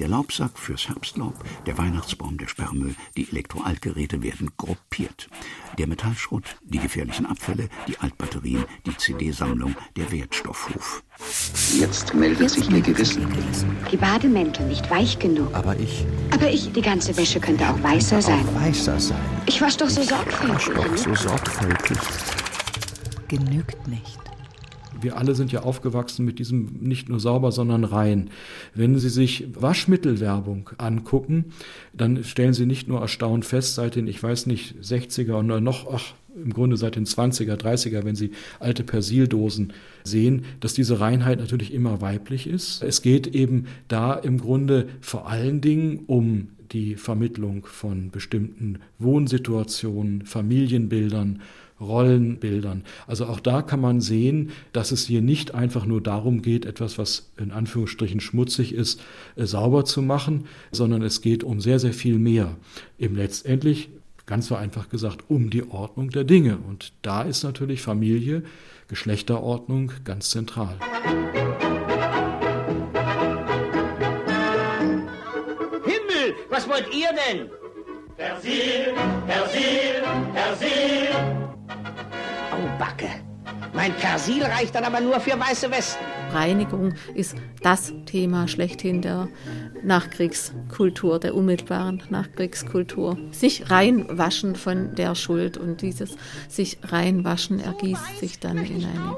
Der Laubsack fürs Herbstlaub, der Weihnachtsbaum, der Sperrmüll, die Elektroaltgeräte werden gruppiert. Der Metallschrott, die gefährlichen Abfälle, die Altbatterien, die CD-Sammlung, der Wertstoffhof. Jetzt meldet sich Ihr Gewissen. Die Bademäntel nicht weich genug. Aber ich. Aber ich, die ganze Wäsche könnte auch weißer sein. Auch weißer sein. Ich wasch doch so sorgfältig. Doch so sorgfältig. Genügt nicht. Wir alle sind ja aufgewachsen mit diesem nicht nur sauber, sondern rein. Wenn Sie sich Waschmittelwerbung angucken, dann stellen Sie nicht nur erstaunt fest, seit den, ich weiß nicht, 60er oder noch, ach, im Grunde seit den 20er, 30er, wenn Sie alte Persildosen sehen, dass diese Reinheit natürlich immer weiblich ist. Es geht eben da im Grunde vor allen Dingen um die Vermittlung von bestimmten Wohnsituationen, Familienbildern, Rollenbildern. Also auch da kann man sehen, dass es hier nicht einfach nur darum geht, etwas, was in Anführungsstrichen schmutzig ist, äh, sauber zu machen, sondern es geht um sehr, sehr viel mehr. Eben letztendlich, ganz so einfach gesagt, um die Ordnung der Dinge. Und da ist natürlich Familie, Geschlechterordnung ganz zentral. Himmel, was wollt ihr denn? Persil, Persil, Persil. Backe. Mein Persil reicht dann aber nur für weiße Westen. Reinigung ist das Thema schlechthin der Nachkriegskultur, der unmittelbaren Nachkriegskultur. Sich reinwaschen von der Schuld und dieses sich reinwaschen ergießt sich dann in eine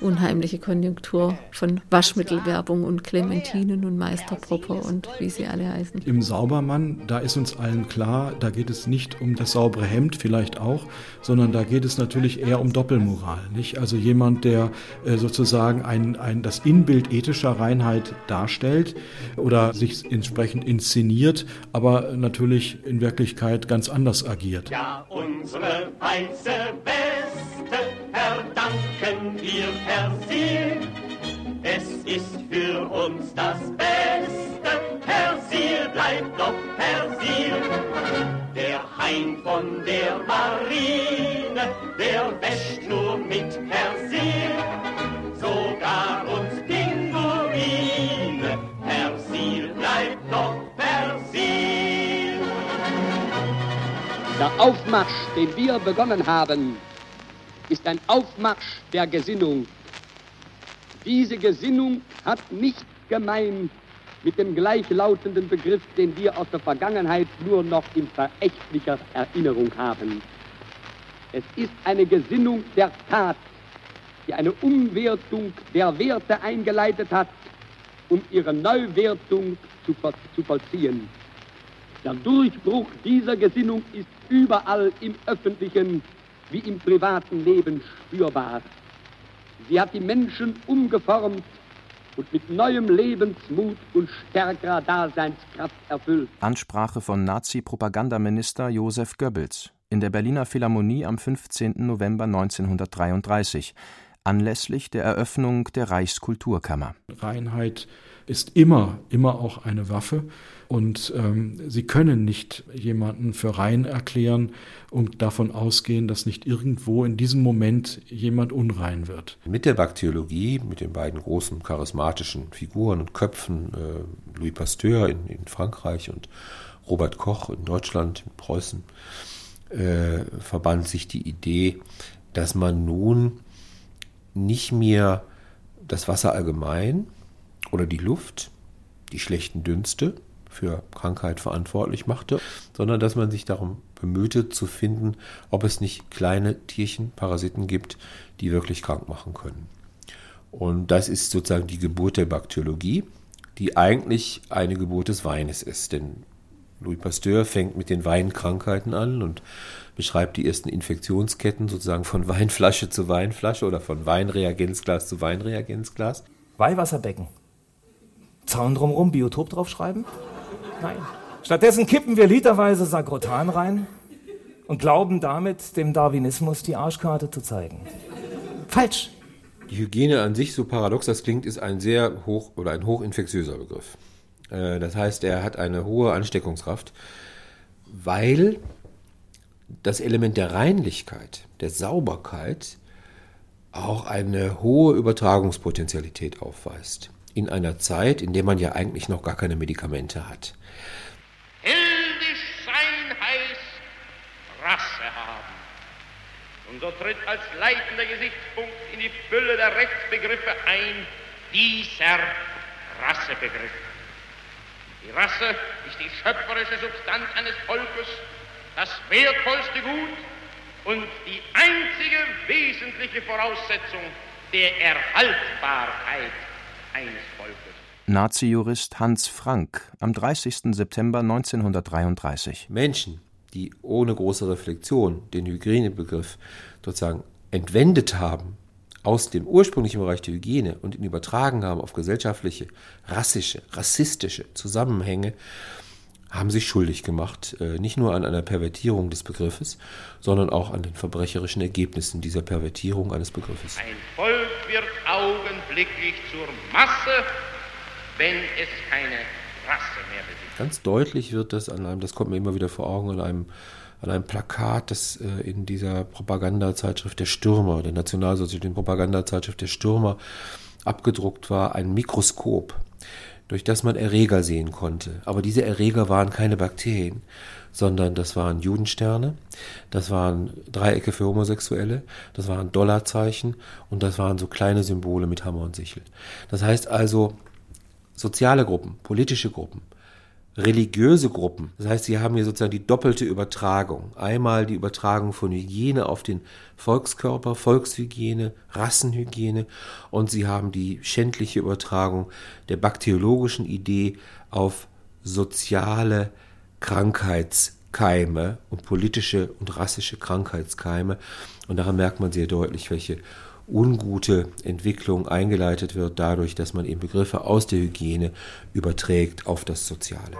unheimliche Konjunktur von Waschmittelwerbung und Clementinen und Meisterpropper und wie sie alle heißen. Im Saubermann, da ist uns allen klar, da geht es nicht um das saubere Hemd vielleicht auch, sondern da geht es natürlich eher um Doppelmoral. Nicht? Also jemand, der äh, sozusagen ein, ein, das Inbild ethischer Reinheit darstellt oder sich entsprechend inszeniert, aber natürlich in Wirklichkeit ganz anders agiert. Ja, unsere weiße Weste verdanken wir Persil. Es ist für uns das Beste, Persil bleibt doch Persil. Der Hein von der Marine, der wäscht nur mit Persil. Sogar uns Pinguine, Persil bleibt doch Persil. Der Aufmarsch, den wir begonnen haben, ist ein Aufmarsch der Gesinnung. Diese Gesinnung hat nicht gemein mit dem gleichlautenden Begriff, den wir aus der Vergangenheit nur noch in verächtlicher Erinnerung haben. Es ist eine Gesinnung der Tat, die eine Umwertung der Werte eingeleitet hat, um ihre Neuwertung zu, zu vollziehen. Der Durchbruch dieser Gesinnung ist überall im öffentlichen wie im privaten Leben spürbar. Sie hat die Menschen umgeformt und mit neuem Lebensmut und stärkerer Daseinskraft erfüllt. Ansprache von Nazi-Propagandaminister Josef Goebbels in der Berliner Philharmonie am 15. November 1933 anlässlich der Eröffnung der Reichskulturkammer. Reinheit ist immer, immer auch eine Waffe. Und ähm, Sie können nicht jemanden für rein erklären und davon ausgehen, dass nicht irgendwo in diesem Moment jemand unrein wird. Mit der Bakteriologie, mit den beiden großen charismatischen Figuren und Köpfen, äh, Louis Pasteur in, in, Frankreich und Robert Koch in Deutschland, in Preußen, äh, verband sich die Idee, dass man nun nicht mehr das Wasser allgemein oder die Luft, die schlechten Dünste für Krankheit verantwortlich machte, sondern dass man sich darum bemühte zu finden, ob es nicht kleine Tierchen, Parasiten gibt, die wirklich krank machen können. Und das ist sozusagen die Geburt der Bakteriologie, die eigentlich eine Geburt des Weines ist. Denn Louis Pasteur fängt mit den Weinkrankheiten an und beschreibt die ersten Infektionsketten sozusagen von *laughs* Weinflasche zu Weinflasche oder von Weinreagenzglas zu Weinreagenzglas. Weihwasserbecken. Zaun drumherum, Biotop draufschreiben? Nein. Stattdessen kippen wir literweise Sagrotan rein und glauben damit, dem Darwinismus die Arschkarte zu zeigen. Falsch. Die Hygiene an sich, so paradox das klingt, ist ein sehr hoch oder ein hochinfektiöser Begriff. Äh, das heißt, er hat eine hohe Ansteckungskraft, weil das Element der Reinlichkeit, der Sauberkeit auch eine hohe Übertragungspotenzialität aufweist in einer Zeit, in der man ja eigentlich noch gar keine Medikamente hat. Heldisch sein heißt Rasse haben. Und so tritt als leitender Gesichtspunkt in die Fülle der Rechtsbegriffe ein dieser Rassebegriff. Die Rasse ist die schöpferische Substanz eines Volkes, das wertvollste Gut und die einzige wesentliche Voraussetzung der Erhaltbarkeit eines Volkes. Nazi-Jurist Hans Frank am 30. September 1933. Menschen, die ohne große Reflexion den Hygienebegriff sozusagen entwendet haben aus dem ursprünglichen Bereich der Hygiene und ihn übertragen haben auf gesellschaftliche, rassische, rassistische Zusammenhänge, haben sich schuldig gemacht, äh, nicht nur an einer Pervertierung des Begriffes, sondern auch an den verbrecherischen Ergebnissen dieser Pervertierung eines Begriffes. Ein Volk wird augenblicklich zur Masse, wenn es keine Rasse mehr besitzt. Ganz deutlich wird das an einem, das kommt mir immer wieder vor Augen, an einem, an einem Plakat, das äh, in dieser Propagandazeitschrift der Stürmer, der nationalsozialistischen Propagandazeitschrift der Stürmer abgedruckt war, ein Mikroskop durch das man Erreger sehen konnte. Aber diese Erreger waren keine Bakterien, sondern das waren Judensterne, das waren Dreiecke für Homosexuelle, das waren Dollarzeichen und das waren so kleine Symbole mit Hammer und Sichel. Das heißt also, soziale Gruppen, politische Gruppen, religiöse Gruppen. Das heißt, sie haben hier sozusagen die doppelte Übertragung. Einmal die Übertragung von Hygiene auf den Volkskörper, Volkshygiene, Rassenhygiene und sie haben die schändliche Übertragung der bakteriologischen Idee auf soziale Krankheitskeime und politische und rassische Krankheitskeime. Und daran merkt man sehr deutlich, welche ungute Entwicklung eingeleitet wird dadurch, dass man eben Begriffe aus der Hygiene überträgt auf das Soziale.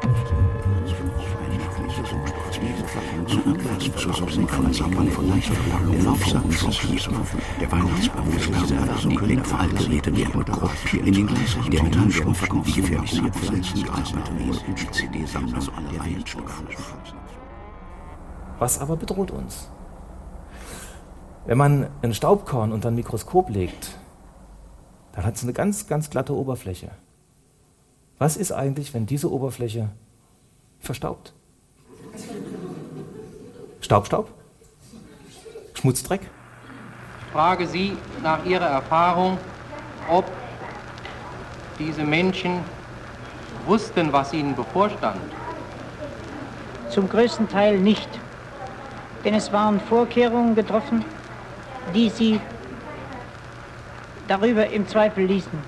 Der der Weihnachtsbaum des in den der die. Was aber bedroht uns? Wenn man ein Staubkorn unter ein Mikroskop legt, dann hat es eine ganz, ganz glatte Oberfläche. Was ist eigentlich, wenn diese Oberfläche verstaubt? Staubstaub? Schmutzdreck? Ich frage Sie nach Ihrer Erfahrung, ob diese Menschen wussten, was ihnen bevorstand. Zum größten Teil nicht. Denn es waren Vorkehrungen getroffen, die sie darüber im Zweifel ließen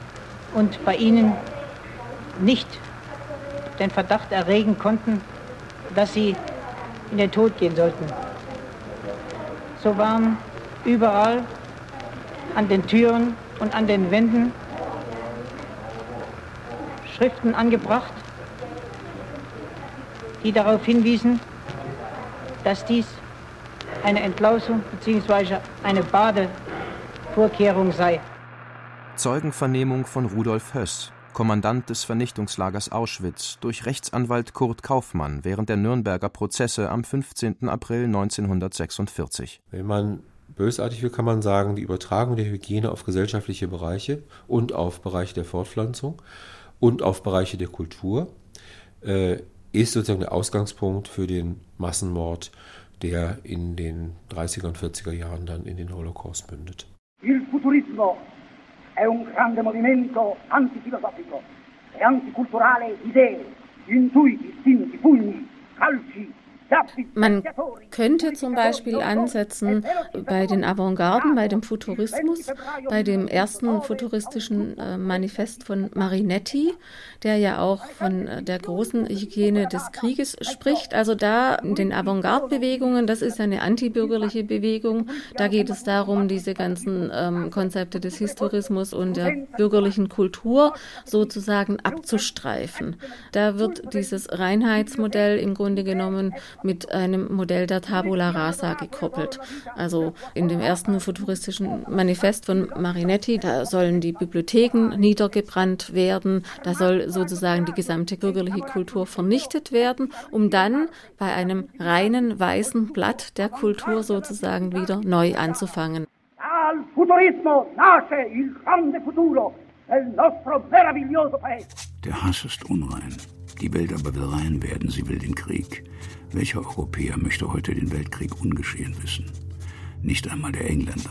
und bei ihnen nicht den Verdacht erregen konnten, dass sie in den Tod gehen sollten. So waren überall an den Türen und an den Wänden Schriften angebracht, die darauf hinwiesen, dass dies eine Entlausung bzw. eine Badevorkehrung sei. Zeugenvernehmung von Rudolf Höss, Kommandant des Vernichtungslagers Auschwitz, durch Rechtsanwalt Kurt Kaufmann während der Nürnberger Prozesse am 15. April 1946. Wenn man bösartig will, kann man sagen, die Übertragung der Hygiene auf gesellschaftliche Bereiche und auf Bereiche der Fortpflanzung und auf Bereiche der Kultur äh, ist sozusagen der Ausgangspunkt für den Massenmord der in den 30er und 40er Jahren dann in den Holocaust mündet. Il futurismo è un grande movimento antifilosofico e anticulturale di idee, intuiti, istinti, pugni, calci, Man könnte zum Beispiel ansetzen bei den Avantgarden, bei dem Futurismus, bei dem ersten futuristischen äh, Manifest von Marinetti, der ja auch von äh, der großen Hygiene des Krieges spricht. Also da in den Avantgarde-Bewegungen, das ist eine antibürgerliche Bewegung, da geht es darum, diese ganzen ähm, Konzepte des Historismus und der bürgerlichen Kultur sozusagen abzustreifen. Da wird dieses Reinheitsmodell im Grunde genommen mit einem Modell der Tabula Rasa gekoppelt. Also in dem ersten futuristischen Manifest von Marinetti, da sollen die Bibliotheken niedergebrannt werden, da soll sozusagen die gesamte bürgerliche Kultur vernichtet werden, um dann bei einem reinen weißen Blatt der Kultur sozusagen wieder neu anzufangen. Al futurismo nasce il grande futuro del nostro meraviglioso paese. Der Hass ist unrein. Die Welt aber will rein werden, sie will den Krieg. Welcher Europäer möchte heute den Weltkrieg ungeschehen wissen? Nicht einmal der Engländer.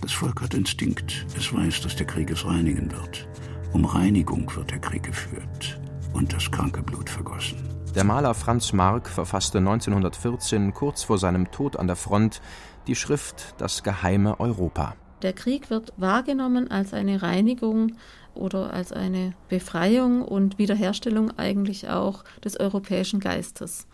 Das Volk hat Instinkt. Es weiß, dass der Krieg es reinigen wird. Um Reinigung wird der Krieg geführt und das kranke Blut vergossen. Der Maler Franz Marc verfasste 1914, kurz vor seinem Tod an der Front, die Schrift Das geheime Europa. Der Krieg wird wahrgenommen als eine Reinigung oder als eine Befreiung und Wiederherstellung eigentlich auch des europäischen Geistes.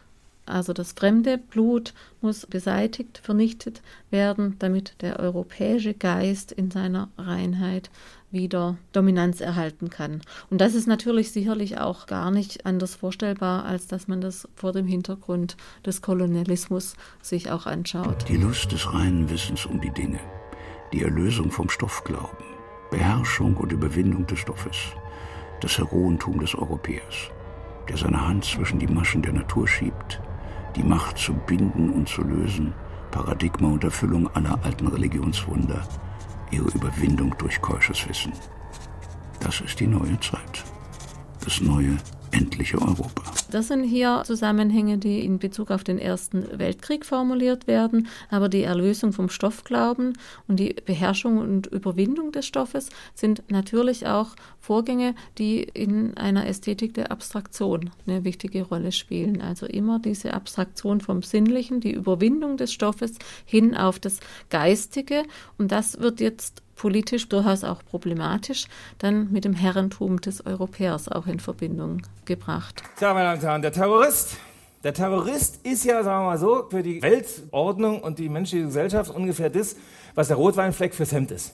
Also das fremde Blut muss beseitigt, vernichtet werden, damit der europäische Geist in seiner Reinheit wieder Dominanz erhalten kann. Und das ist natürlich sicherlich auch gar nicht anders vorstellbar, als dass man das vor dem Hintergrund des Kolonialismus sich auch anschaut. Die Lust des reinen Wissens um die Dinge, die Erlösung vom Stoffglauben, Beherrschung und Überwindung des Stoffes, das Heroentum des Europäers, der seine Hand zwischen die Maschen der Natur schiebt, die Macht zu binden und zu lösen, Paradigma und Erfüllung aller alten Religionswunder, ihre Überwindung durch keusches Wissen. Das ist die neue Zeit, das neue, endliche Europa. Das sind hier Zusammenhänge, die in Bezug auf den Ersten Weltkrieg formuliert werden, aber die Erlösung vom Stoffglauben und die Beherrschung und Überwindung des Stoffes sind natürlich auch Vorgänge, die in einer Ästhetik der Abstraktion eine wichtige Rolle spielen. Also immer diese Abstraktion vom Sinnlichen, die Überwindung des Stoffes hin auf das Geistige und das wird jetzt politisch durchaus auch problematisch, dann mit dem Herrentum des Europäers auch in Verbindung gebracht. Tja, meine Damen und Herren, der Terrorist, der Terrorist ist ja, sagen wir mal so, für die Weltordnung und die menschliche Gesellschaft ungefähr das, was der Rotweinfleck fürs Hemd ist.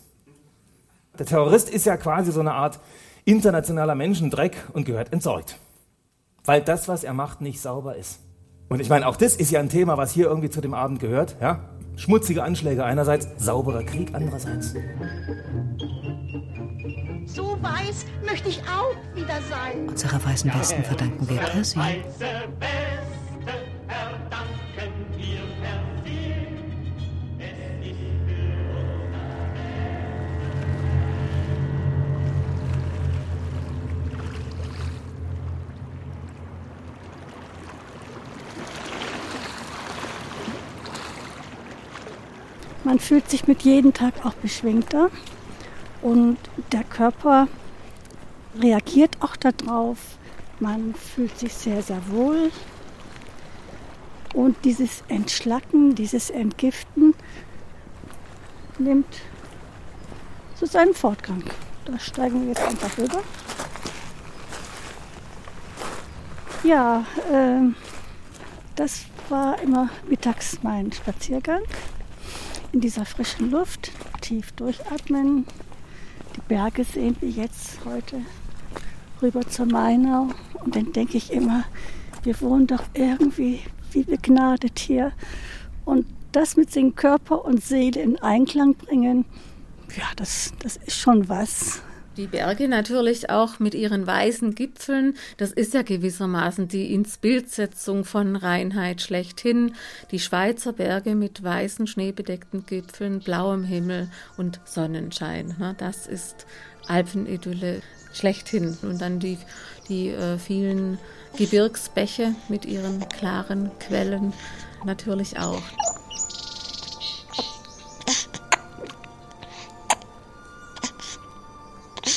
Der Terrorist ist ja quasi so eine Art internationaler Menschendreck und gehört entsorgt. Weil das, was er macht, nicht sauber ist. Und ich meine, auch das ist ja ein Thema, was hier irgendwie zu dem Abend gehört. Ja? Schmutzige Anschläge einerseits, sauberer Krieg andererseits. So weiß möchte ich auch wieder sein. Unserer weißen Westen verdanken wir Percy. Man fühlt sich mit jedem Tag auch beschwingter und der Körper reagiert auch darauf. Man fühlt sich sehr, sehr wohl. Und dieses Entschlacken, dieses Entgiften nimmt zu seinem Fortgang. Da steigen wir jetzt einfach rüber. Ja, äh, das war immer mittags mein Spaziergang in dieser frischen Luft, tief durchatmen, die Berge sehen wie jetzt heute rüber zur Mainau. Und dann denke ich immer, wir wohnen doch irgendwie wie begnadet hier. Und das mit dem Körper und Seele in Einklang bringen, ja, das, das ist schon was. Die Berge natürlich auch mit ihren weißen Gipfeln, das ist ja gewissermaßen die Ins-Bildsetzung von Reinheit schlechthin. Die Schweizer Berge mit weißen schneebedeckten Gipfeln, blauem Himmel und Sonnenschein. Das ist Alpenidylle schlechthin. Und dann die, die äh, vielen Gebirgsbäche mit ihren klaren Quellen natürlich auch.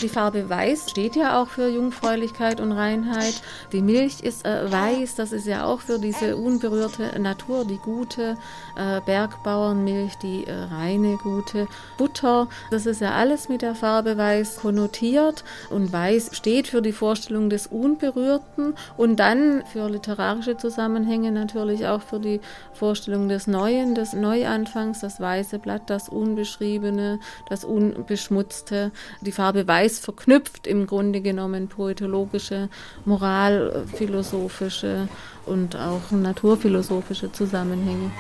Die Farbe Weiß steht ja auch für Jungfräulichkeit und Reinheit. Die Milch ist äh, weiß, das ist ja auch für diese unberührte Natur, die gute äh, Bergbauernmilch, die äh, reine, gute Butter. Das ist ja alles mit der Farbe Weiß konnotiert. Und Weiß steht für die Vorstellung des Unberührten und dann für literarische Zusammenhänge natürlich auch für die Vorstellung des Neuen, des Neuanfangs, das weiße Blatt, das Unbeschriebene, das Unbeschmutzte. Die Farbe Weiß Weiß verknüpft im Grunde genommen poetologische, moralphilosophische und auch naturphilosophische Zusammenhänge.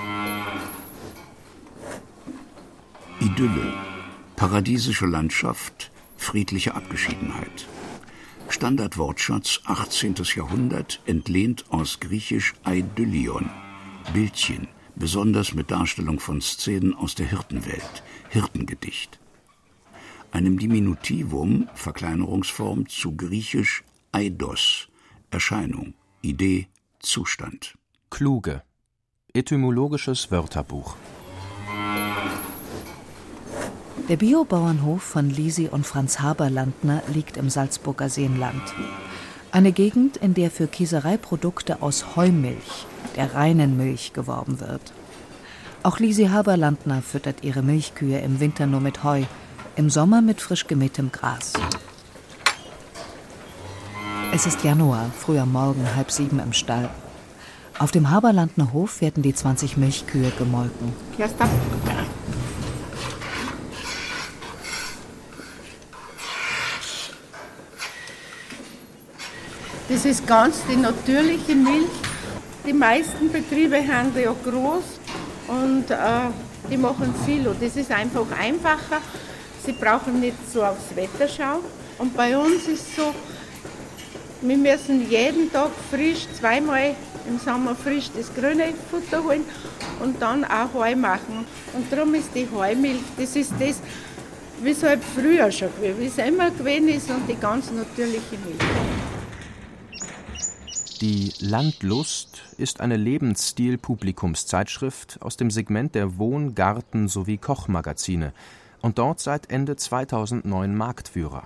Idylle, paradiesische Landschaft, friedliche Abgeschiedenheit. Standardwortschatz 18. Jahrhundert, entlehnt aus griechisch Eidyllion, Bildchen, besonders mit Darstellung von Szenen aus der Hirtenwelt, Hirtengedicht einem Diminutivum, Verkleinerungsform zu griechisch eidos, Erscheinung, Idee, Zustand. Kluge. Etymologisches Wörterbuch. Der Biobauernhof von Lisi und Franz Haberlandner liegt im Salzburger Seenland. Eine Gegend, in der für Käsereiprodukte aus Heumilch, der reinen Milch, geworben wird. Auch Lisi Haberlandner füttert ihre Milchkühe im Winter nur mit Heu, im Sommer mit frisch gemähtem Gras. Es ist Januar, früh am Morgen, halb sieben im Stall. Auf dem Haberlandner Hof werden die 20 Milchkühe gemolken. Das ist ganz die natürliche Milch. Die meisten Betriebe haben ja groß und äh, die machen viel und das ist einfach einfacher Sie brauchen nicht so aufs Wetter schauen. Und bei uns ist so, wir müssen jeden Tag frisch, zweimal im Sommer frisch das grüne Futter holen und dann auch Heu machen. Und darum ist die Heumilch, das ist das, wie es halt früher schon gewesen, wie es immer gewesen ist und die ganz natürliche Milch. Die Landlust ist eine Lebensstil-Publikumszeitschrift aus dem Segment der Wohn-, Garten- sowie Kochmagazine und dort seit Ende 2009 Marktführer.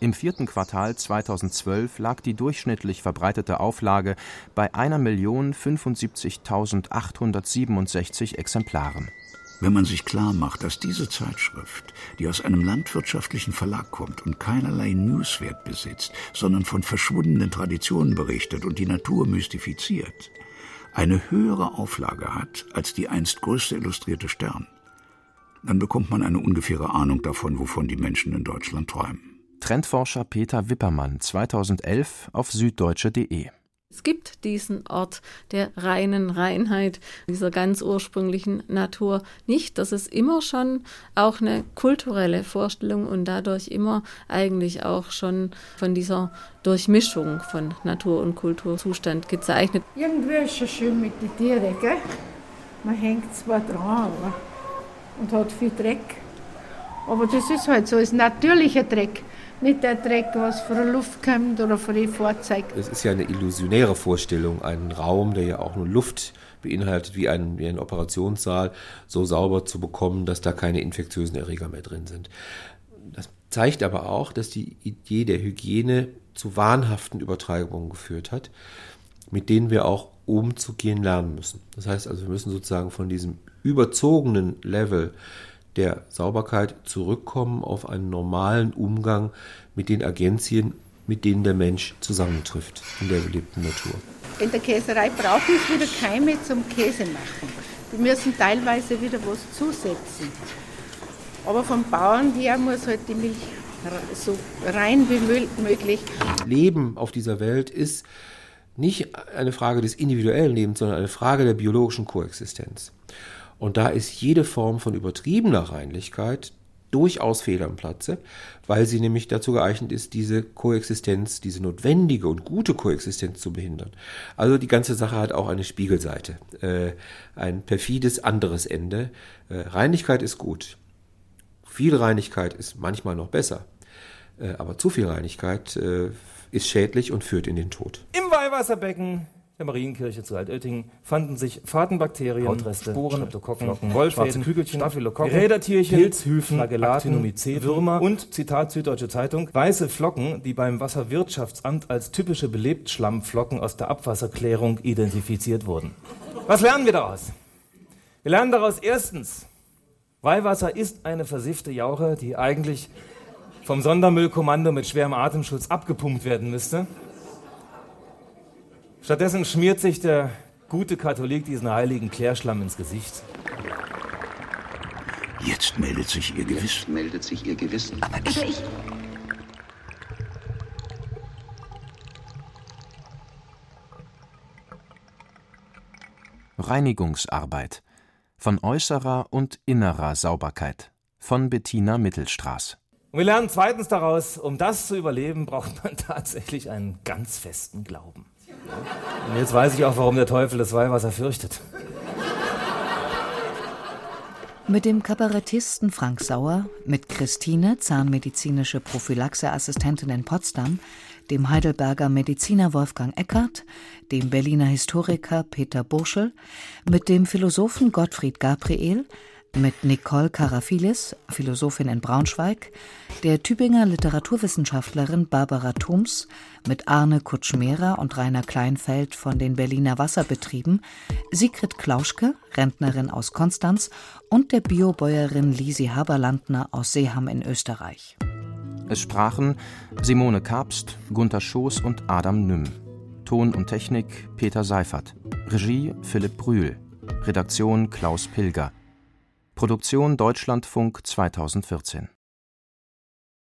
Im vierten Quartal 2012 lag die durchschnittlich verbreitete Auflage bei 1.075.867 Exemplaren. Wenn man sich klar macht, dass diese Zeitschrift, die aus einem landwirtschaftlichen Verlag kommt und keinerlei Newswert besitzt, sondern von verschwundenen Traditionen berichtet und die Natur mystifiziert, eine höhere Auflage hat als die einst größte illustrierte Stern, dann bekommt man eine ungefähre Ahnung davon, wovon die Menschen in Deutschland träumen. Trendforscher Peter Wippermann 2011 auf süddeutsche.de es gibt diesen Ort der reinen Reinheit, dieser ganz ursprünglichen Natur nicht. Das ist immer schon auch eine kulturelle Vorstellung und dadurch immer eigentlich auch schon von dieser Durchmischung von Natur- und Kulturzustand gezeichnet. Irgendwie ist es schön mit den Tieren, gell? Man hängt zwar dran aber, und hat viel Dreck. Aber das ist halt so, ist natürlicher Dreck nicht der Dreck, was von der Luft kommt oder von den Fahrzeugen. Es ist ja eine illusionäre Vorstellung, einen Raum, der ja auch nur Luft beinhaltet, wie ein, wie ein Operationssaal, so sauber zu bekommen, dass da keine infektiösen Erreger mehr drin sind. Das zeigt aber auch, dass die Idee der Hygiene zu wahnhaften Übertreibungen geführt hat, mit denen wir auch umzugehen lernen müssen. Das heißt also, wir müssen sozusagen von diesem überzogenen Level der Sauberkeit zurückkommen auf einen normalen Umgang mit den Agenzien, mit denen der Mensch zusammentrifft in der belebten Natur. In der Käserei brauchen sie wieder Keime zum Käse machen. Die müssen teilweise wieder was zusetzen. Aber vom Bauern her muss halt die Milch so rein wie möglich. Leben auf dieser Welt ist nicht eine Frage des individuellen Lebens, sondern eine Frage der biologischen Koexistenz. Und da ist jede Form von übertriebener Reinlichkeit durchaus fehl am Platze, weil sie nämlich dazu geeignet ist, diese Koexistenz, diese notwendige und gute Koexistenz zu behindern. Also die ganze Sache hat auch eine Spiegelseite, äh, ein perfides anderes Ende. Äh, Reinlichkeit ist gut. Viel Reinigkeit ist manchmal noch besser. Äh, aber zu viel Reinigkeit äh, ist schädlich und führt in den Tod. Im Weihwasserbecken der Marienkirche zu Altötting fanden sich Fadenbakterien, Hautreste, Sporen, Streptokokken, Wollfäden, Kügelchen, Staphylokokken, Rädertierchen, Pilzhüfen, Flagellaten, Würmer und, Zitat Süddeutsche Zeitung, weiße Flocken, die beim Wasserwirtschaftsamt als typische Belebtschlammflocken aus der Abwasserklärung identifiziert wurden. Was lernen wir daraus? Wir lernen daraus erstens, Weihwasser ist eine versiffte Jauche, die eigentlich vom Sondermüllkommando mit schwerem Atemschutz abgepumpt werden müsste. Stattdessen schmiert sich der gute Katholik diesen heiligen Klärschlamm ins Gesicht. Jetzt meldet sich ihr Gewissen. Jetzt meldet sich ihr Gewissen. Aber ich... Aber ich Reinigungsarbeit von äußerer und innerer Sauberkeit von Bettina Mittelstraß. Und wir lernen zweitens daraus, um das zu überleben, braucht man *laughs* tatsächlich einen ganz festen Glauben. Und jetzt weiß ich auch, warum der Teufel das Weihwasser fürchtet. Mit dem Kabarettisten Frank Sauer, mit Christine, zahnmedizinische Prophylaxeassistentin in Potsdam, dem Heidelberger Mediziner Wolfgang Eckert, dem Berliner Historiker Peter Burschel, mit dem Philosophen Gottfried Gabriel, mit Nicole Karafilis, Philosophin in Braunschweig, der Tübinger Literaturwissenschaftlerin Barbara Thums, mit Arne Kutschmerer und Rainer Kleinfeld von den Berliner Wasserbetrieben, Sigrid Klauschke, Rentnerin aus Konstanz und der Biobäuerin Lisi Haberlandner aus Seeham in Österreich. Es sprachen Simone Kabst, Gunther Schoß und Adam Nümm. Ton und Technik Peter Seifert. Regie Philipp Brühl. Redaktion Klaus Pilger. Produktion Deutschlandfunk 2014